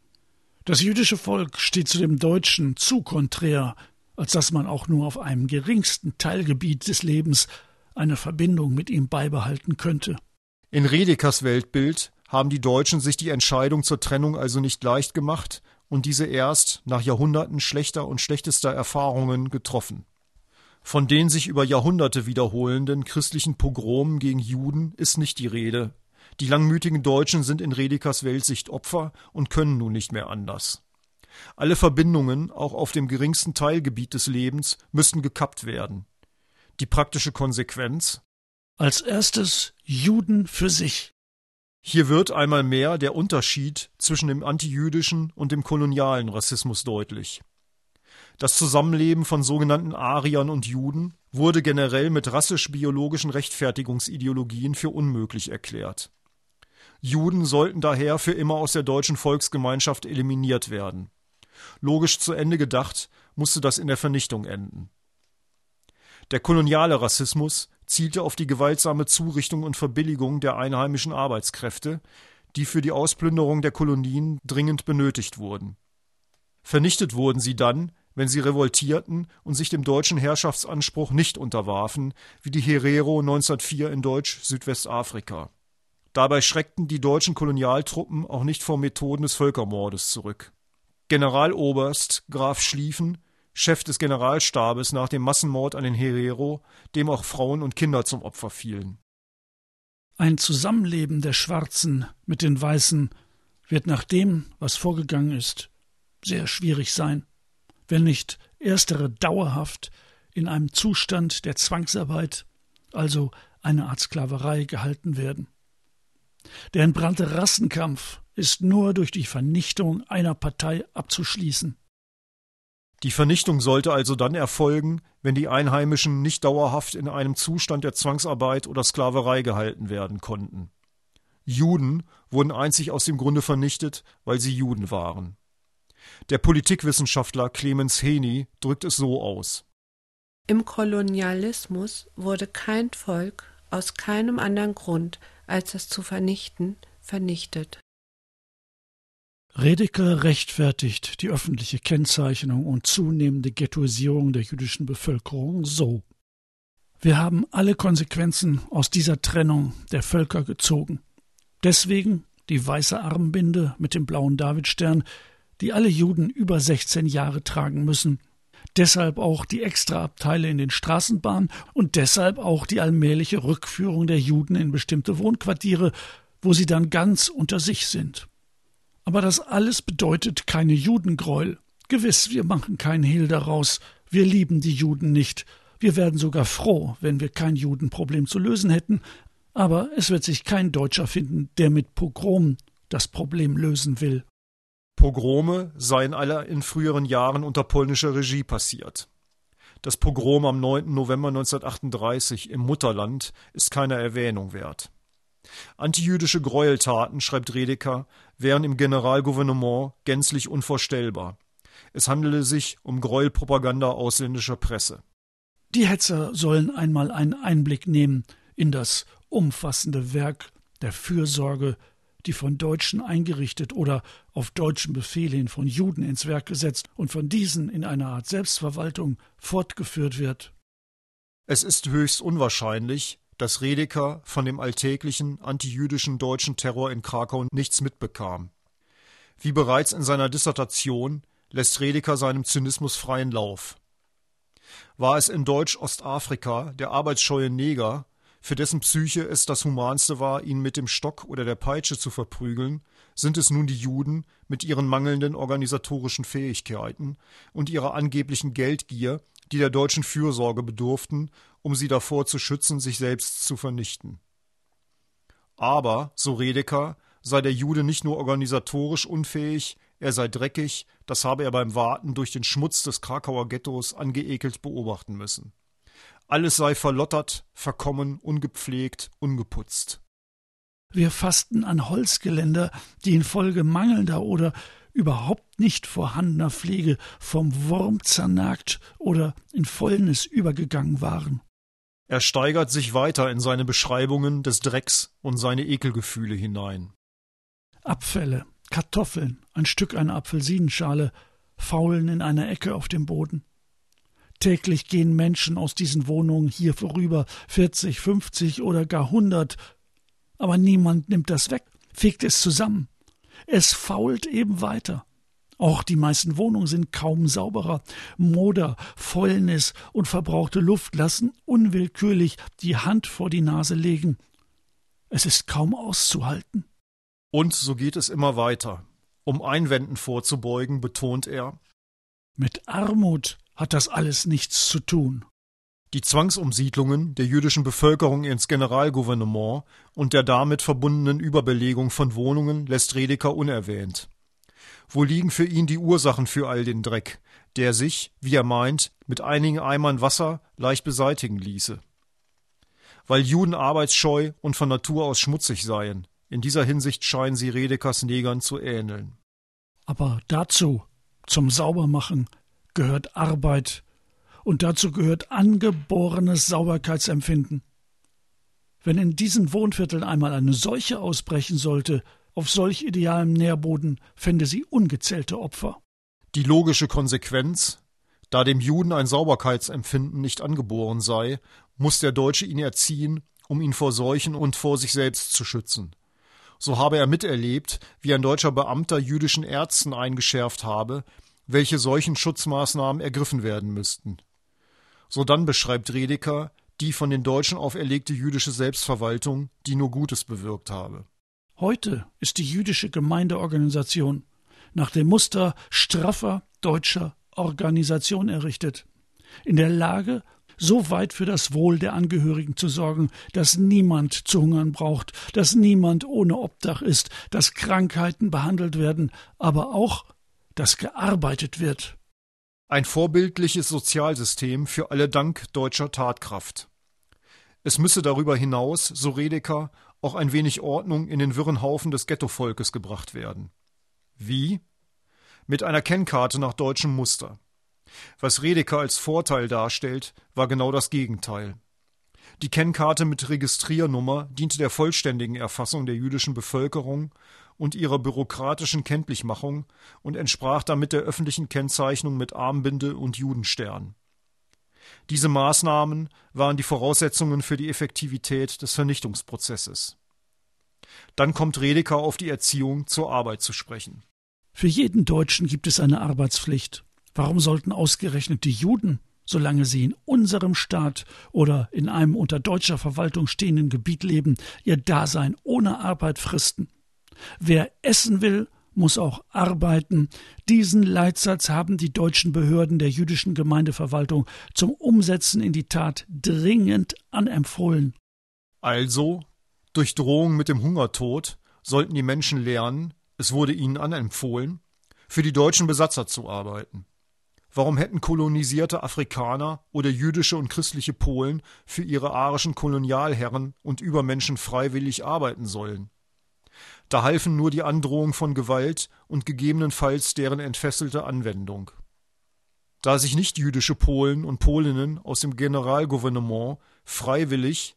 C: Das jüdische Volk steht zu dem Deutschen zu konträr, als dass man auch nur auf einem geringsten Teilgebiet des Lebens eine Verbindung mit ihm beibehalten könnte.
B: In Redekers Weltbild haben die Deutschen sich die Entscheidung zur Trennung also nicht leicht gemacht und diese erst nach Jahrhunderten schlechter und schlechtester Erfahrungen getroffen. Von den sich über Jahrhunderte wiederholenden christlichen Pogromen gegen Juden ist nicht die Rede. Die langmütigen Deutschen sind in Redekers Weltsicht Opfer und können nun nicht mehr anders. Alle Verbindungen, auch auf dem geringsten Teilgebiet des Lebens, müssten gekappt werden. Die praktische Konsequenz?
C: Als erstes Juden für sich.
B: Hier wird einmal mehr der Unterschied zwischen dem antijüdischen und dem kolonialen Rassismus deutlich. Das Zusammenleben von sogenannten Ariern und Juden wurde generell mit rassisch-biologischen Rechtfertigungsideologien für unmöglich erklärt. Juden sollten daher für immer aus der deutschen Volksgemeinschaft eliminiert werden. Logisch zu Ende gedacht, musste das in der Vernichtung enden. Der koloniale Rassismus zielte auf die gewaltsame Zurichtung und Verbilligung der einheimischen Arbeitskräfte, die für die Ausplünderung der Kolonien dringend benötigt wurden. Vernichtet wurden sie dann, wenn sie revoltierten und sich dem deutschen Herrschaftsanspruch nicht unterwarfen, wie die Herero 1904 in Deutsch-Südwestafrika. Dabei schreckten die deutschen Kolonialtruppen auch nicht vor Methoden des Völkermordes zurück. Generaloberst Graf Schlieffen Chef des Generalstabes nach dem Massenmord an den Herero, dem auch Frauen und Kinder zum Opfer fielen.
C: Ein Zusammenleben der Schwarzen mit den Weißen wird nach dem, was vorgegangen ist, sehr schwierig sein, wenn nicht erstere dauerhaft in einem Zustand der Zwangsarbeit, also eine Art Sklaverei, gehalten werden. Der entbrannte Rassenkampf ist nur durch die Vernichtung einer Partei abzuschließen.
B: Die Vernichtung sollte also dann erfolgen, wenn die Einheimischen nicht dauerhaft in einem Zustand der Zwangsarbeit oder Sklaverei gehalten werden konnten. Juden wurden einzig aus dem Grunde vernichtet, weil sie Juden waren. Der Politikwissenschaftler Clemens Heni drückt es so aus.
A: Im Kolonialismus wurde kein Volk aus keinem anderen Grund, als es zu vernichten, vernichtet.
C: Redeker rechtfertigt die öffentliche Kennzeichnung und zunehmende Ghettoisierung der jüdischen Bevölkerung so. Wir haben alle Konsequenzen aus dieser Trennung der Völker gezogen. Deswegen die weiße Armbinde mit dem blauen Davidstern, die alle Juden über 16 Jahre tragen müssen. Deshalb auch die Extraabteile in den Straßenbahnen und deshalb auch die allmähliche Rückführung der Juden in bestimmte Wohnquartiere, wo sie dann ganz unter sich sind. Aber das alles bedeutet keine Judengräuel. Gewiss, wir machen keinen Hehl daraus. Wir lieben die Juden nicht. Wir werden sogar froh, wenn wir kein Judenproblem zu lösen hätten. Aber es wird sich kein Deutscher finden, der mit Pogrom das Problem lösen will.
B: Pogrome seien alle in früheren Jahren unter polnischer Regie passiert. Das Pogrom am 9. November 1938 im Mutterland ist keiner Erwähnung wert. Antijüdische Gräueltaten, schreibt Redeker, wären im Generalgouvernement gänzlich unvorstellbar. Es handele sich um Gräuelpropaganda ausländischer Presse.
C: Die Hetzer sollen einmal einen Einblick nehmen in das umfassende Werk der Fürsorge die von Deutschen eingerichtet oder auf deutschen Befehl hin von Juden ins Werk gesetzt und von diesen in einer Art Selbstverwaltung fortgeführt wird.
B: Es ist höchst unwahrscheinlich, dass Redeker von dem alltäglichen antijüdischen deutschen Terror in Krakau nichts mitbekam. Wie bereits in seiner Dissertation lässt Redeker seinem Zynismus freien Lauf. War es in Deutsch-Ostafrika der arbeitsscheue Neger, für dessen Psyche es das Humanste war, ihn mit dem Stock oder der Peitsche zu verprügeln, sind es nun die Juden mit ihren mangelnden organisatorischen Fähigkeiten und ihrer angeblichen Geldgier, die der deutschen Fürsorge bedurften, um sie davor zu schützen, sich selbst zu vernichten. Aber, so Redeker, sei der Jude nicht nur organisatorisch unfähig, er sei dreckig, das habe er beim Warten durch den Schmutz des Krakauer Ghettos angeekelt beobachten müssen. Alles sei verlottert, verkommen, ungepflegt, ungeputzt.
C: Wir fasten an Holzgeländer, die infolge mangelnder oder überhaupt nicht vorhandener Pflege vom Wurm zernagt oder in Fäulnis übergegangen waren.
B: Er steigert sich weiter in seine Beschreibungen des Drecks und seine Ekelgefühle hinein.
C: Abfälle, Kartoffeln, ein Stück einer Apfelsinenschale, faulen in einer Ecke auf dem Boden. Täglich gehen Menschen aus diesen Wohnungen hier vorüber, 40, 50 oder gar 100. Aber niemand nimmt das weg, fegt es zusammen. Es fault eben weiter. Auch die meisten Wohnungen sind kaum sauberer. Moder, Fäulnis und verbrauchte Luft lassen unwillkürlich die Hand vor die Nase legen. Es ist kaum auszuhalten.
B: Und so geht es immer weiter. Um Einwänden vorzubeugen, betont er
C: Mit Armut hat das alles nichts zu tun.
B: Die Zwangsumsiedlungen der jüdischen Bevölkerung ins Generalgouvernement und der damit verbundenen Überbelegung von Wohnungen lässt Redeker unerwähnt. Wo liegen für ihn die Ursachen für all den Dreck, der sich, wie er meint, mit einigen Eimern Wasser leicht beseitigen ließe? Weil Juden arbeitsscheu und von Natur aus schmutzig seien, in dieser Hinsicht scheinen sie Redekers Negern zu ähneln.
C: Aber dazu, zum Saubermachen, gehört Arbeit und dazu gehört angeborenes Sauberkeitsempfinden. Wenn in diesen Wohnvierteln einmal eine Seuche ausbrechen sollte, auf solch idealem Nährboden fände sie ungezählte Opfer.
B: Die logische Konsequenz, da dem Juden ein Sauberkeitsempfinden nicht angeboren sei, muss der Deutsche ihn erziehen, um ihn vor Seuchen und vor sich selbst zu schützen. So habe er miterlebt, wie ein deutscher Beamter jüdischen Ärzten eingeschärft habe, welche solchen Schutzmaßnahmen ergriffen werden müssten. Sodann beschreibt Redeker die von den Deutschen auferlegte jüdische Selbstverwaltung, die nur Gutes bewirkt habe.
C: Heute ist die jüdische Gemeindeorganisation nach dem Muster straffer deutscher Organisation errichtet, in der Lage, so weit für das Wohl der Angehörigen zu sorgen, dass niemand zu hungern braucht, dass niemand ohne Obdach ist, dass Krankheiten behandelt werden, aber auch dass gearbeitet wird.
B: Ein vorbildliches Sozialsystem für alle dank deutscher Tatkraft. Es müsse darüber hinaus, so Redeker, auch ein wenig Ordnung in den wirren Haufen des Ghettovolkes gebracht werden. Wie? Mit einer Kennkarte nach deutschem Muster. Was Redeker als Vorteil darstellt, war genau das Gegenteil. Die Kennkarte mit Registriernummer diente der vollständigen Erfassung der jüdischen Bevölkerung und ihrer bürokratischen Kenntlichmachung und entsprach damit der öffentlichen Kennzeichnung mit Armbinde und Judenstern. Diese Maßnahmen waren die Voraussetzungen für die Effektivität des Vernichtungsprozesses. Dann kommt Redeker auf die Erziehung zur Arbeit zu sprechen.
C: Für jeden Deutschen gibt es eine Arbeitspflicht. Warum sollten ausgerechnet die Juden solange sie in unserem Staat oder in einem unter deutscher Verwaltung stehenden Gebiet leben, ihr Dasein ohne Arbeit fristen. Wer essen will, muss auch arbeiten. Diesen Leitsatz haben die deutschen Behörden der jüdischen Gemeindeverwaltung zum Umsetzen in die Tat dringend anempfohlen.
B: Also, durch Drohung mit dem Hungertod sollten die Menschen lernen, es wurde ihnen anempfohlen, für die deutschen Besatzer zu arbeiten. Warum hätten kolonisierte Afrikaner oder jüdische und christliche Polen für ihre arischen Kolonialherren und Übermenschen freiwillig arbeiten sollen? Da halfen nur die Androhung von Gewalt und gegebenenfalls deren entfesselte Anwendung. Da sich nicht jüdische Polen und Polinnen aus dem Generalgouvernement freiwillig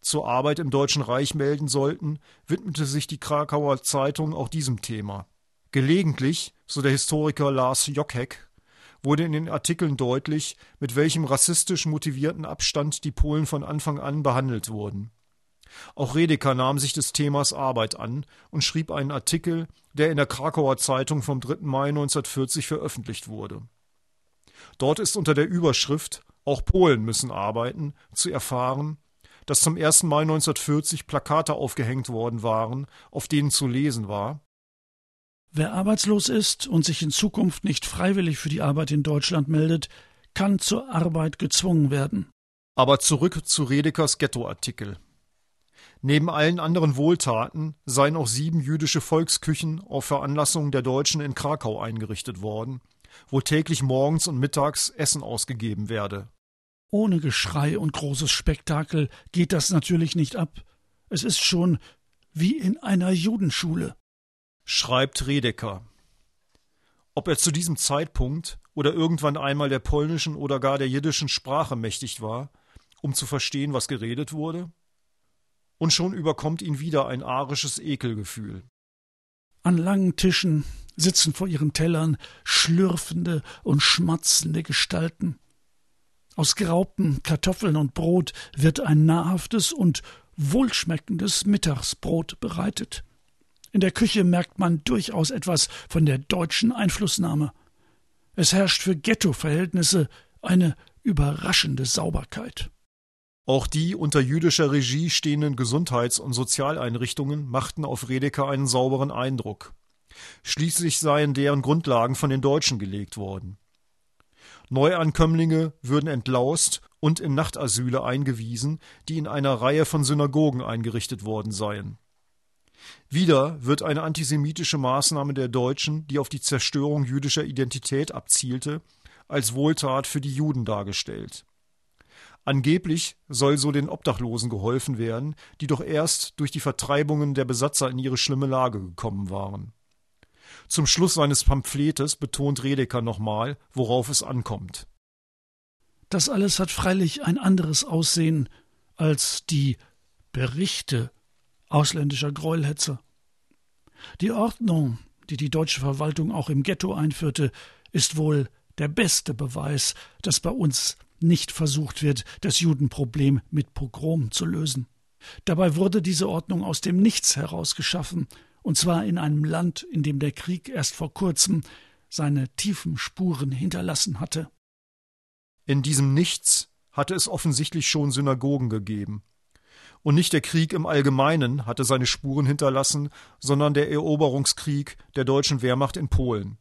B: zur Arbeit im Deutschen Reich melden sollten, widmete sich die Krakauer Zeitung auch diesem Thema. Gelegentlich, so der Historiker Lars Jockheck, wurde in den Artikeln deutlich, mit welchem rassistisch motivierten Abstand die Polen von Anfang an behandelt wurden. Auch Redeker nahm sich des Themas Arbeit an und schrieb einen Artikel, der in der Krakauer Zeitung vom 3. Mai 1940 veröffentlicht wurde. Dort ist unter der Überschrift Auch Polen müssen arbeiten zu erfahren, dass zum 1. Mai 1940 Plakate aufgehängt worden waren, auf denen zu lesen war
C: Wer arbeitslos ist und sich in Zukunft nicht freiwillig für die Arbeit in Deutschland meldet, kann zur Arbeit gezwungen werden.
B: Aber zurück zu Redekers Ghettoartikel. Neben allen anderen Wohltaten seien auch sieben jüdische Volksküchen auf Veranlassung der Deutschen in Krakau eingerichtet worden, wo täglich morgens und mittags Essen ausgegeben werde.
C: Ohne Geschrei und großes Spektakel geht das natürlich nicht ab. Es ist schon wie in einer Judenschule.
B: Schreibt Redeker. Ob er zu diesem Zeitpunkt oder irgendwann einmal der polnischen oder gar der jiddischen Sprache mächtig war, um zu verstehen, was geredet wurde? Und schon überkommt ihn wieder ein arisches Ekelgefühl.
C: An langen Tischen sitzen vor ihren Tellern schlürfende und schmatzende Gestalten. Aus Graupen, Kartoffeln und Brot wird ein nahrhaftes und wohlschmeckendes Mittagsbrot bereitet. In der Küche merkt man durchaus etwas von der deutschen Einflussnahme. Es herrscht für Ghetto-Verhältnisse eine überraschende Sauberkeit.
B: Auch die unter jüdischer Regie stehenden Gesundheits- und Sozialeinrichtungen machten auf Redeker einen sauberen Eindruck. Schließlich seien deren Grundlagen von den Deutschen gelegt worden. Neuankömmlinge würden entlaust und in Nachtasyle eingewiesen, die in einer Reihe von Synagogen eingerichtet worden seien. Wieder wird eine antisemitische Maßnahme der Deutschen, die auf die Zerstörung jüdischer Identität abzielte, als Wohltat für die Juden dargestellt. Angeblich soll so den Obdachlosen geholfen werden, die doch erst durch die Vertreibungen der Besatzer in ihre schlimme Lage gekommen waren. Zum Schluss seines Pamphlets betont Redeker nochmal, worauf es ankommt.
C: Das alles hat freilich ein anderes Aussehen als die Berichte ausländischer Gräuelhetzer. Die Ordnung, die die deutsche Verwaltung auch im Ghetto einführte, ist wohl der beste Beweis, dass bei uns nicht versucht wird, das Judenproblem mit Pogrom zu lösen. Dabei wurde diese Ordnung aus dem Nichts heraus geschaffen, und zwar in einem Land, in dem der Krieg erst vor kurzem seine tiefen Spuren hinterlassen hatte.
B: In diesem Nichts hatte es offensichtlich schon Synagogen gegeben. Und nicht der Krieg im Allgemeinen hatte seine Spuren hinterlassen, sondern der Eroberungskrieg der deutschen Wehrmacht in Polen.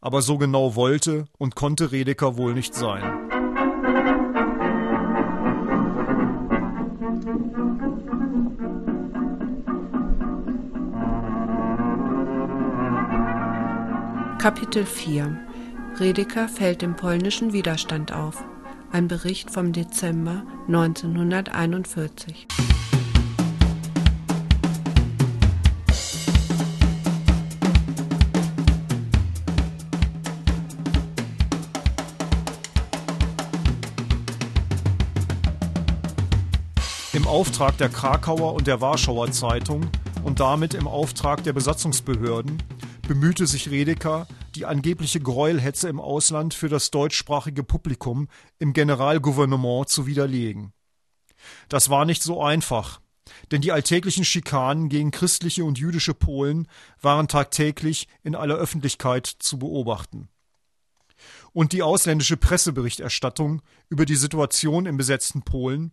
B: Aber so genau wollte und konnte Redeker wohl nicht sein.
A: Kapitel 4 Redeker fällt dem polnischen Widerstand auf. Ein Bericht vom Dezember 1941.
B: Im Auftrag der Krakauer und der Warschauer Zeitung und damit im Auftrag der Besatzungsbehörden bemühte sich Redeker, die angebliche Gräuelhetze im Ausland für das deutschsprachige Publikum im Generalgouvernement zu widerlegen. Das war nicht so einfach, denn die alltäglichen Schikanen gegen christliche und jüdische Polen waren tagtäglich in aller Öffentlichkeit zu beobachten. Und die ausländische Presseberichterstattung über die Situation im besetzten Polen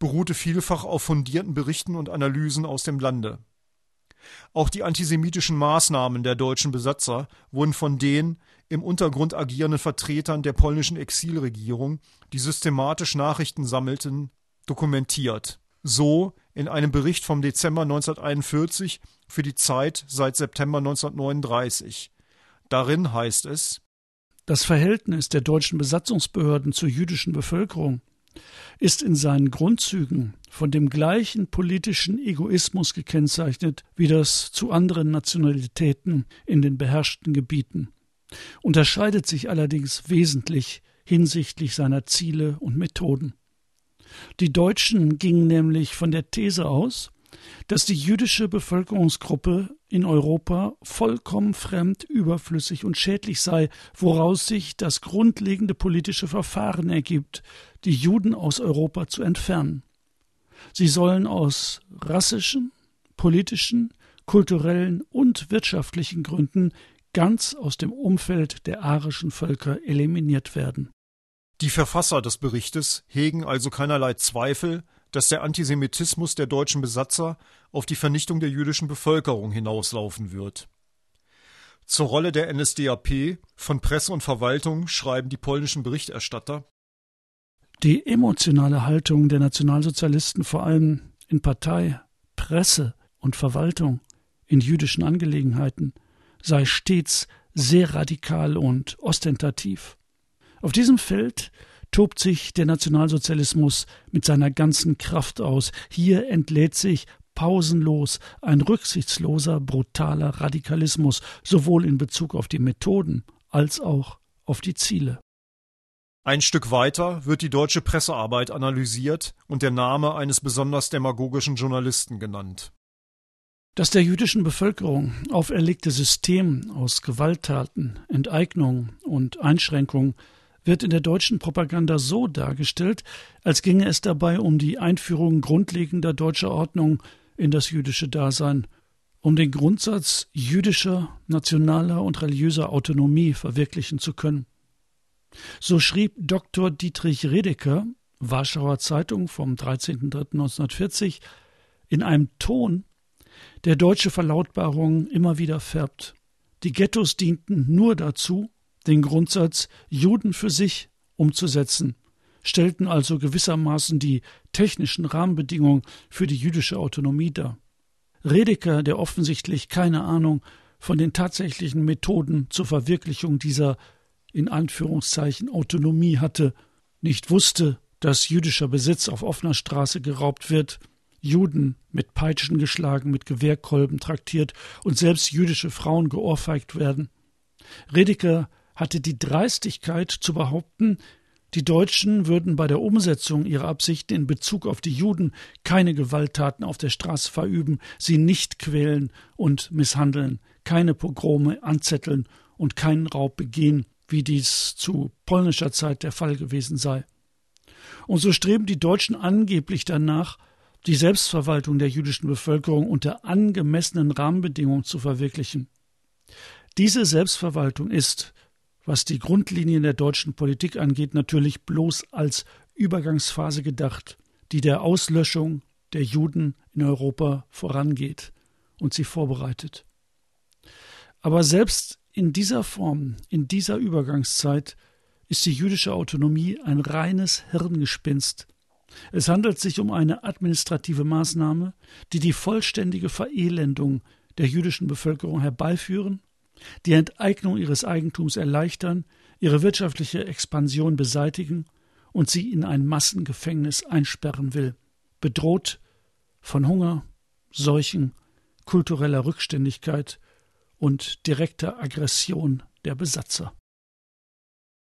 B: beruhte vielfach auf fundierten Berichten und Analysen aus dem Lande. Auch die antisemitischen Maßnahmen der deutschen Besatzer wurden von den im Untergrund agierenden Vertretern der polnischen Exilregierung, die systematisch Nachrichten sammelten, dokumentiert. So in einem Bericht vom Dezember 1941 für die Zeit seit September 1939. Darin heißt es
C: Das Verhältnis der deutschen Besatzungsbehörden zur jüdischen Bevölkerung ist in seinen Grundzügen von dem gleichen politischen Egoismus gekennzeichnet wie das zu anderen Nationalitäten in den beherrschten Gebieten, unterscheidet sich allerdings wesentlich hinsichtlich seiner Ziele und Methoden. Die Deutschen gingen nämlich von der These aus, dass die jüdische Bevölkerungsgruppe in Europa vollkommen fremd, überflüssig und schädlich sei, woraus sich das grundlegende politische Verfahren ergibt, die Juden aus Europa zu entfernen. Sie sollen aus rassischen, politischen, kulturellen und wirtschaftlichen Gründen ganz aus dem Umfeld der arischen Völker eliminiert werden.
B: Die Verfasser des Berichtes hegen also keinerlei Zweifel, dass der Antisemitismus der deutschen Besatzer auf die Vernichtung der jüdischen Bevölkerung hinauslaufen wird. Zur Rolle der NSDAP von Presse und Verwaltung schreiben die polnischen Berichterstatter
C: Die emotionale Haltung der Nationalsozialisten vor allem in Partei, Presse und Verwaltung in jüdischen Angelegenheiten sei stets sehr radikal und ostentativ. Auf diesem Feld tobt sich der Nationalsozialismus mit seiner ganzen Kraft aus. Hier entlädt sich pausenlos ein rücksichtsloser, brutaler Radikalismus, sowohl in Bezug auf die Methoden als auch auf die Ziele.
B: Ein Stück weiter wird die deutsche Pressearbeit analysiert und der Name eines besonders demagogischen Journalisten genannt.
C: Das der jüdischen Bevölkerung auferlegte System aus Gewalttaten, Enteignung und Einschränkung wird in der deutschen Propaganda so dargestellt, als ginge es dabei um die Einführung grundlegender deutscher Ordnung in das jüdische Dasein, um den Grundsatz jüdischer, nationaler und religiöser Autonomie verwirklichen zu können. So schrieb Dr. Dietrich Redeker, Warschauer Zeitung vom 13.03.1940, in einem Ton, der deutsche Verlautbarungen immer wieder färbt. Die Ghettos dienten nur dazu, den Grundsatz Juden für sich umzusetzen, stellten also gewissermaßen die technischen Rahmenbedingungen für die jüdische Autonomie dar. Redeker, der offensichtlich keine Ahnung von den tatsächlichen Methoden zur Verwirklichung dieser in Anführungszeichen Autonomie hatte, nicht wusste, dass jüdischer Besitz auf offener Straße geraubt wird, Juden mit Peitschen geschlagen, mit Gewehrkolben traktiert und selbst jüdische Frauen geohrfeigt werden. Redeker hatte die Dreistigkeit zu behaupten, die Deutschen würden bei der Umsetzung ihrer Absichten in Bezug auf die Juden keine Gewalttaten auf der Straße verüben, sie nicht quälen und misshandeln, keine Pogrome anzetteln und keinen Raub begehen, wie dies zu polnischer Zeit der Fall gewesen sei. Und so streben die Deutschen angeblich danach, die Selbstverwaltung der jüdischen Bevölkerung unter angemessenen Rahmenbedingungen zu verwirklichen. Diese Selbstverwaltung ist, was die Grundlinien der deutschen Politik angeht, natürlich bloß als Übergangsphase gedacht, die der Auslöschung der Juden in Europa vorangeht und sie vorbereitet. Aber selbst in dieser Form, in dieser Übergangszeit, ist die jüdische Autonomie ein reines Hirngespinst. Es handelt sich um eine administrative Maßnahme, die die vollständige Verelendung der jüdischen Bevölkerung herbeiführen die Enteignung ihres Eigentums erleichtern, ihre wirtschaftliche Expansion beseitigen und sie in ein Massengefängnis einsperren will, bedroht von Hunger, Seuchen, kultureller Rückständigkeit und direkter Aggression der Besatzer.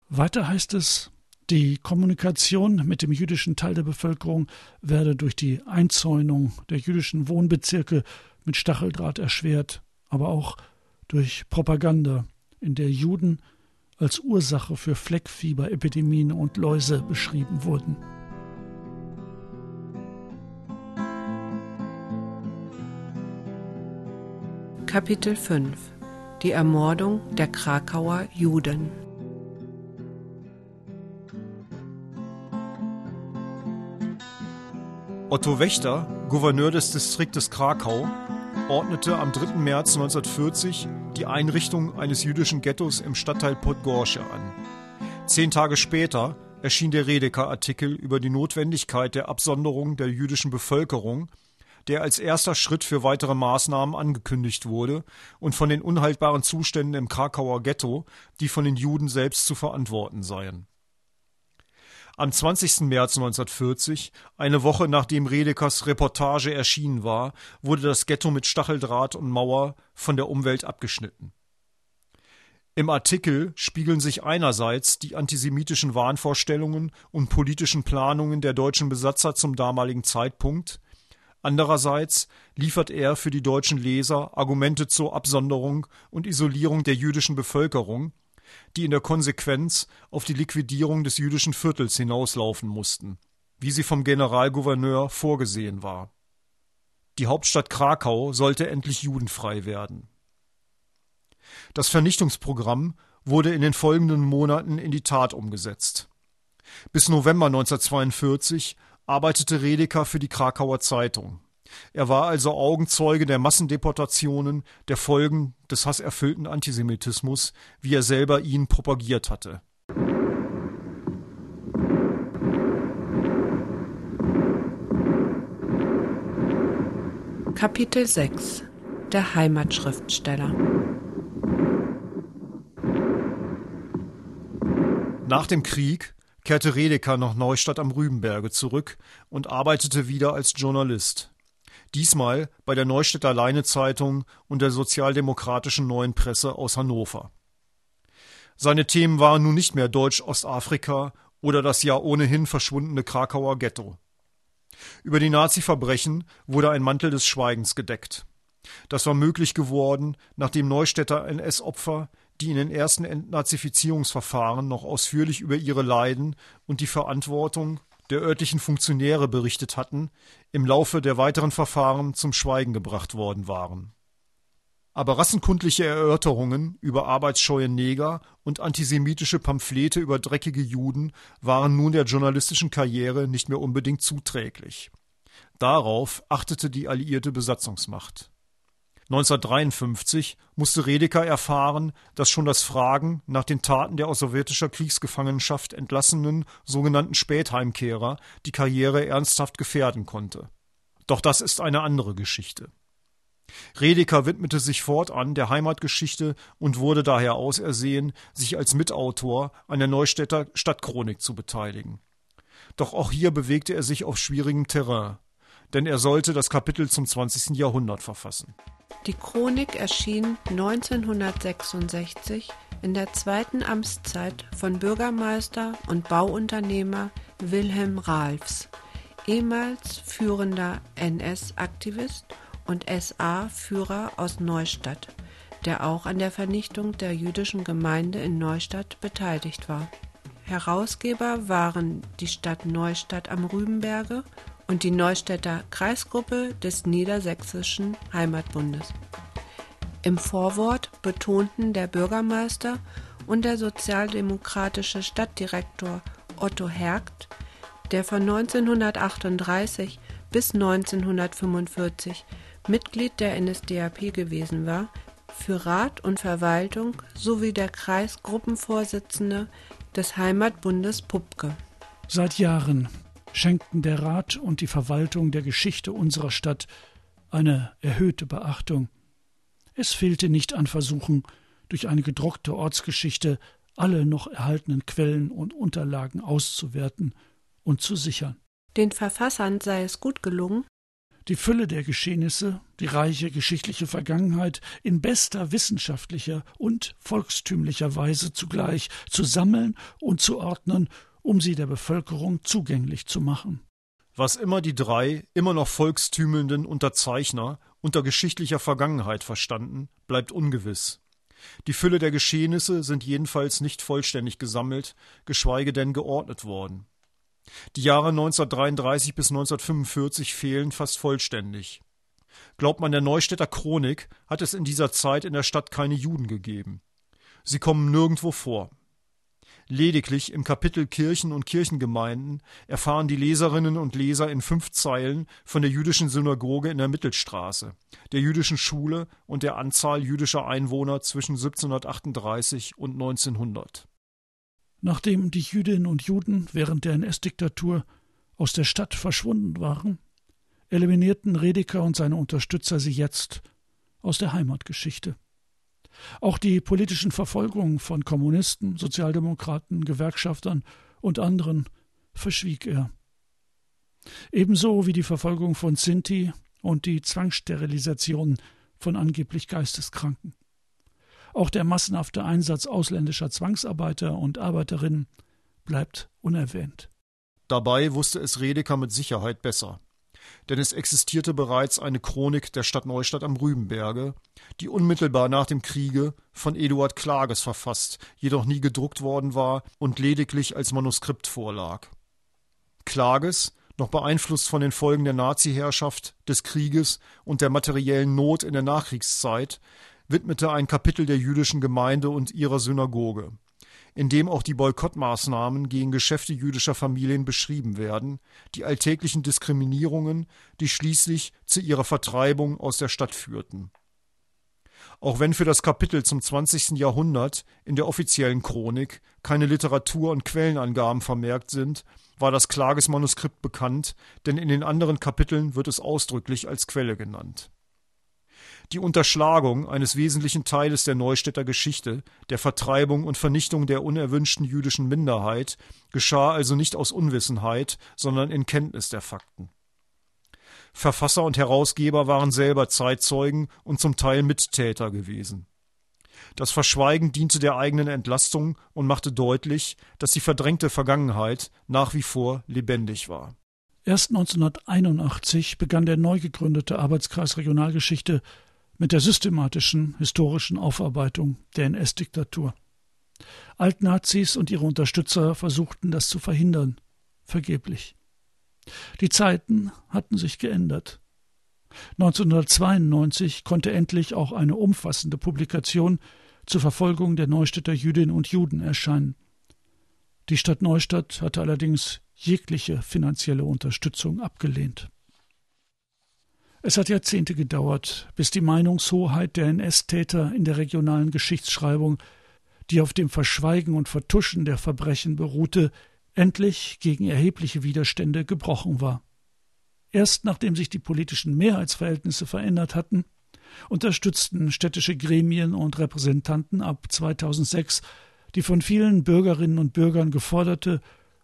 C: Weiter heißt es, die Kommunikation mit dem jüdischen Teil der Bevölkerung werde durch die Einzäunung der jüdischen Wohnbezirke mit Stacheldraht erschwert, aber auch durch Propaganda, in der Juden als Ursache für Fleckfieber, Epidemien und Läuse beschrieben wurden.
A: Kapitel 5 Die Ermordung der Krakauer Juden
B: Otto Wächter, Gouverneur des Distriktes Krakau, ordnete am 3. März 1940 die Einrichtung eines jüdischen Ghettos im Stadtteil Podgorze an. Zehn Tage später erschien der Redeker-Artikel über die Notwendigkeit der Absonderung der jüdischen Bevölkerung, der als erster Schritt für weitere Maßnahmen angekündigt wurde und von den unhaltbaren Zuständen im Krakauer Ghetto, die von den Juden selbst zu verantworten seien. Am 20. März 1940, eine Woche nachdem Redekers Reportage erschienen war, wurde das Ghetto mit Stacheldraht und Mauer von der Umwelt abgeschnitten. Im Artikel spiegeln sich einerseits die antisemitischen Wahnvorstellungen und politischen Planungen der deutschen Besatzer zum damaligen Zeitpunkt, andererseits liefert er für die deutschen Leser Argumente zur Absonderung und Isolierung der jüdischen Bevölkerung, die in der Konsequenz auf die Liquidierung des jüdischen Viertels hinauslaufen mussten, wie sie vom Generalgouverneur vorgesehen war. Die Hauptstadt Krakau sollte endlich judenfrei werden. Das Vernichtungsprogramm wurde in den folgenden Monaten in die Tat umgesetzt. Bis November 1942 arbeitete Redeker für die Krakauer Zeitung. Er war also Augenzeuge der Massendeportationen, der Folgen des hasserfüllten Antisemitismus, wie er selber ihn propagiert hatte.
A: Kapitel 6 Der Heimatschriftsteller.
B: Nach dem Krieg kehrte Redeker nach Neustadt am Rübenberge zurück und arbeitete wieder als Journalist diesmal bei der Neustädter Leine Zeitung und der sozialdemokratischen Neuen Presse aus Hannover. Seine Themen waren nun nicht mehr Deutsch-Ostafrika oder das ja ohnehin verschwundene Krakauer Ghetto. Über die Nazi-Verbrechen wurde ein Mantel des Schweigens gedeckt. Das war möglich geworden, nachdem Neustädter NS-Opfer, die in den ersten Entnazifizierungsverfahren noch ausführlich über ihre Leiden und die Verantwortung der örtlichen Funktionäre berichtet hatten, im Laufe der weiteren Verfahren zum Schweigen gebracht worden waren. Aber rassenkundliche Erörterungen über arbeitsscheue Neger und antisemitische Pamphlete über dreckige Juden waren nun der journalistischen Karriere nicht mehr unbedingt zuträglich. Darauf achtete die alliierte Besatzungsmacht. 1953 musste Redeker erfahren, dass schon das Fragen nach den Taten der aus sowjetischer Kriegsgefangenschaft entlassenen sogenannten Spätheimkehrer die Karriere ernsthaft gefährden konnte. Doch das ist eine andere Geschichte. Redeker widmete sich fortan der Heimatgeschichte und wurde daher ausersehen, sich als Mitautor an der Neustädter Stadtchronik zu beteiligen. Doch auch hier bewegte er sich auf schwierigem Terrain, denn er sollte das Kapitel zum 20. Jahrhundert verfassen.
A: Die Chronik erschien 1966 in der zweiten Amtszeit von Bürgermeister und Bauunternehmer Wilhelm Ralfs, ehemals führender NS-Aktivist und SA-Führer aus Neustadt, der auch an der Vernichtung der jüdischen Gemeinde in Neustadt beteiligt war. Herausgeber waren die Stadt Neustadt am Rübenberge und die Neustädter Kreisgruppe des Niedersächsischen Heimatbundes. Im Vorwort betonten der Bürgermeister und der sozialdemokratische Stadtdirektor Otto Hergt, der von 1938 bis 1945 Mitglied der NSDAP gewesen war, für Rat und Verwaltung sowie der Kreisgruppenvorsitzende des Heimatbundes Pupke.
C: Seit Jahren schenkten der Rat und die Verwaltung der Geschichte unserer Stadt eine erhöhte Beachtung. Es fehlte nicht an Versuchen, durch eine gedruckte Ortsgeschichte alle noch erhaltenen Quellen und Unterlagen auszuwerten und zu sichern.
A: Den Verfassern sei es gut gelungen,
C: die Fülle der Geschehnisse, die reiche geschichtliche Vergangenheit in bester wissenschaftlicher und volkstümlicher Weise zugleich zu sammeln und zu ordnen um sie der Bevölkerung zugänglich zu machen.
B: Was immer die drei immer noch volkstümelnden Unterzeichner unter geschichtlicher Vergangenheit verstanden, bleibt ungewiss. Die Fülle der Geschehnisse sind jedenfalls nicht vollständig gesammelt, geschweige denn geordnet worden. Die Jahre 1933 bis 1945 fehlen fast vollständig. Glaubt man der Neustädter Chronik, hat es in dieser Zeit in der Stadt keine Juden gegeben. Sie kommen nirgendwo vor. Lediglich im Kapitel Kirchen und Kirchengemeinden erfahren die Leserinnen und Leser in fünf Zeilen von der jüdischen Synagoge in der Mittelstraße, der jüdischen Schule und der Anzahl jüdischer Einwohner zwischen 1738 und 1900.
C: Nachdem die Jüdinnen und Juden während der NS-Diktatur aus der Stadt verschwunden waren, eliminierten Redeker und seine Unterstützer sie jetzt aus der Heimatgeschichte. Auch die politischen Verfolgungen von Kommunisten, Sozialdemokraten, Gewerkschaftern und anderen verschwieg er. Ebenso wie die Verfolgung von Sinti und die Zwangssterilisation von angeblich Geisteskranken. Auch der massenhafte Einsatz ausländischer Zwangsarbeiter und Arbeiterinnen bleibt unerwähnt.
B: Dabei wusste es Redeker mit Sicherheit besser denn es existierte bereits eine Chronik der Stadt Neustadt am Rübenberge, die unmittelbar nach dem Kriege von Eduard Klages verfasst, jedoch nie gedruckt worden war und lediglich als Manuskript vorlag. Klages, noch beeinflusst von den Folgen der Nazi-Herrschaft, des Krieges und der materiellen Not in der Nachkriegszeit, widmete ein Kapitel der jüdischen Gemeinde und ihrer Synagoge in dem auch die Boykottmaßnahmen gegen Geschäfte jüdischer Familien beschrieben werden, die alltäglichen Diskriminierungen, die schließlich zu ihrer Vertreibung aus der Stadt führten. Auch wenn für das Kapitel zum 20. Jahrhundert in der offiziellen Chronik keine Literatur- und Quellenangaben vermerkt sind, war das Klagesmanuskript bekannt, denn in den anderen Kapiteln wird es ausdrücklich als Quelle genannt die Unterschlagung eines wesentlichen Teiles der Neustädter Geschichte, der Vertreibung und Vernichtung der unerwünschten jüdischen Minderheit, geschah also nicht aus Unwissenheit, sondern in Kenntnis der Fakten. Verfasser und Herausgeber waren selber Zeitzeugen und zum Teil Mittäter gewesen. Das Verschweigen diente der eigenen Entlastung und machte deutlich, dass die verdrängte Vergangenheit nach wie vor lebendig war.
C: Erst 1981 begann der neu gegründete Arbeitskreis Regionalgeschichte mit der systematischen historischen Aufarbeitung der NS-Diktatur. Altnazis und ihre Unterstützer versuchten das zu verhindern, vergeblich. Die Zeiten hatten sich geändert. 1992 konnte endlich auch eine umfassende Publikation zur Verfolgung der Neustädter Jüdinnen und Juden erscheinen. Die Stadt Neustadt hatte allerdings jegliche finanzielle Unterstützung abgelehnt. Es hat Jahrzehnte gedauert, bis die Meinungshoheit der NS-Täter in der regionalen Geschichtsschreibung, die auf dem Verschweigen und Vertuschen der Verbrechen beruhte, endlich gegen erhebliche Widerstände gebrochen war. Erst nachdem sich die politischen Mehrheitsverhältnisse verändert hatten, unterstützten städtische Gremien und Repräsentanten ab 2006 die von vielen Bürgerinnen und Bürgern geforderte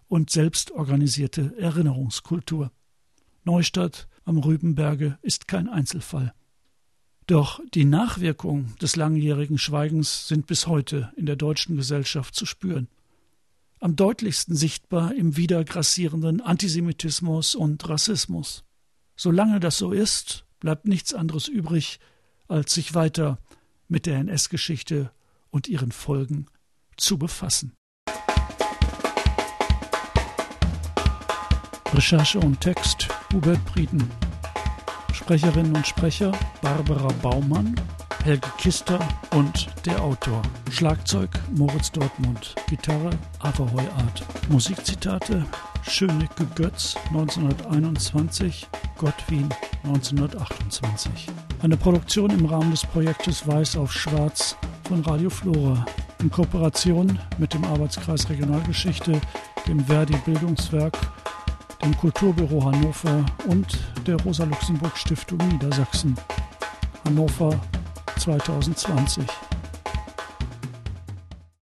C: und selbst organisierte Erinnerungskultur. Neustadt am Rübenberge ist kein Einzelfall. Doch die Nachwirkungen des langjährigen Schweigens sind bis heute in der deutschen Gesellschaft zu spüren. Am deutlichsten sichtbar im wieder grassierenden Antisemitismus und Rassismus. Solange das so ist, bleibt nichts anderes übrig, als sich weiter mit der NS-Geschichte und ihren Folgen zu befassen. Recherche und Text Hubert Brieden. Sprecherinnen und Sprecher Barbara Baumann, Helge Kister und der Autor. Schlagzeug Moritz Dortmund, Gitarre Art. Musikzitate Schönecke Götz 1921, Gott Wien 1928. Eine Produktion im Rahmen des Projektes Weiß auf Schwarz von Radio Flora in Kooperation mit dem Arbeitskreis Regionalgeschichte, dem Verdi Bildungswerk dem Kulturbüro Hannover und der Rosa-Luxemburg-Stiftung Niedersachsen. Hannover 2020.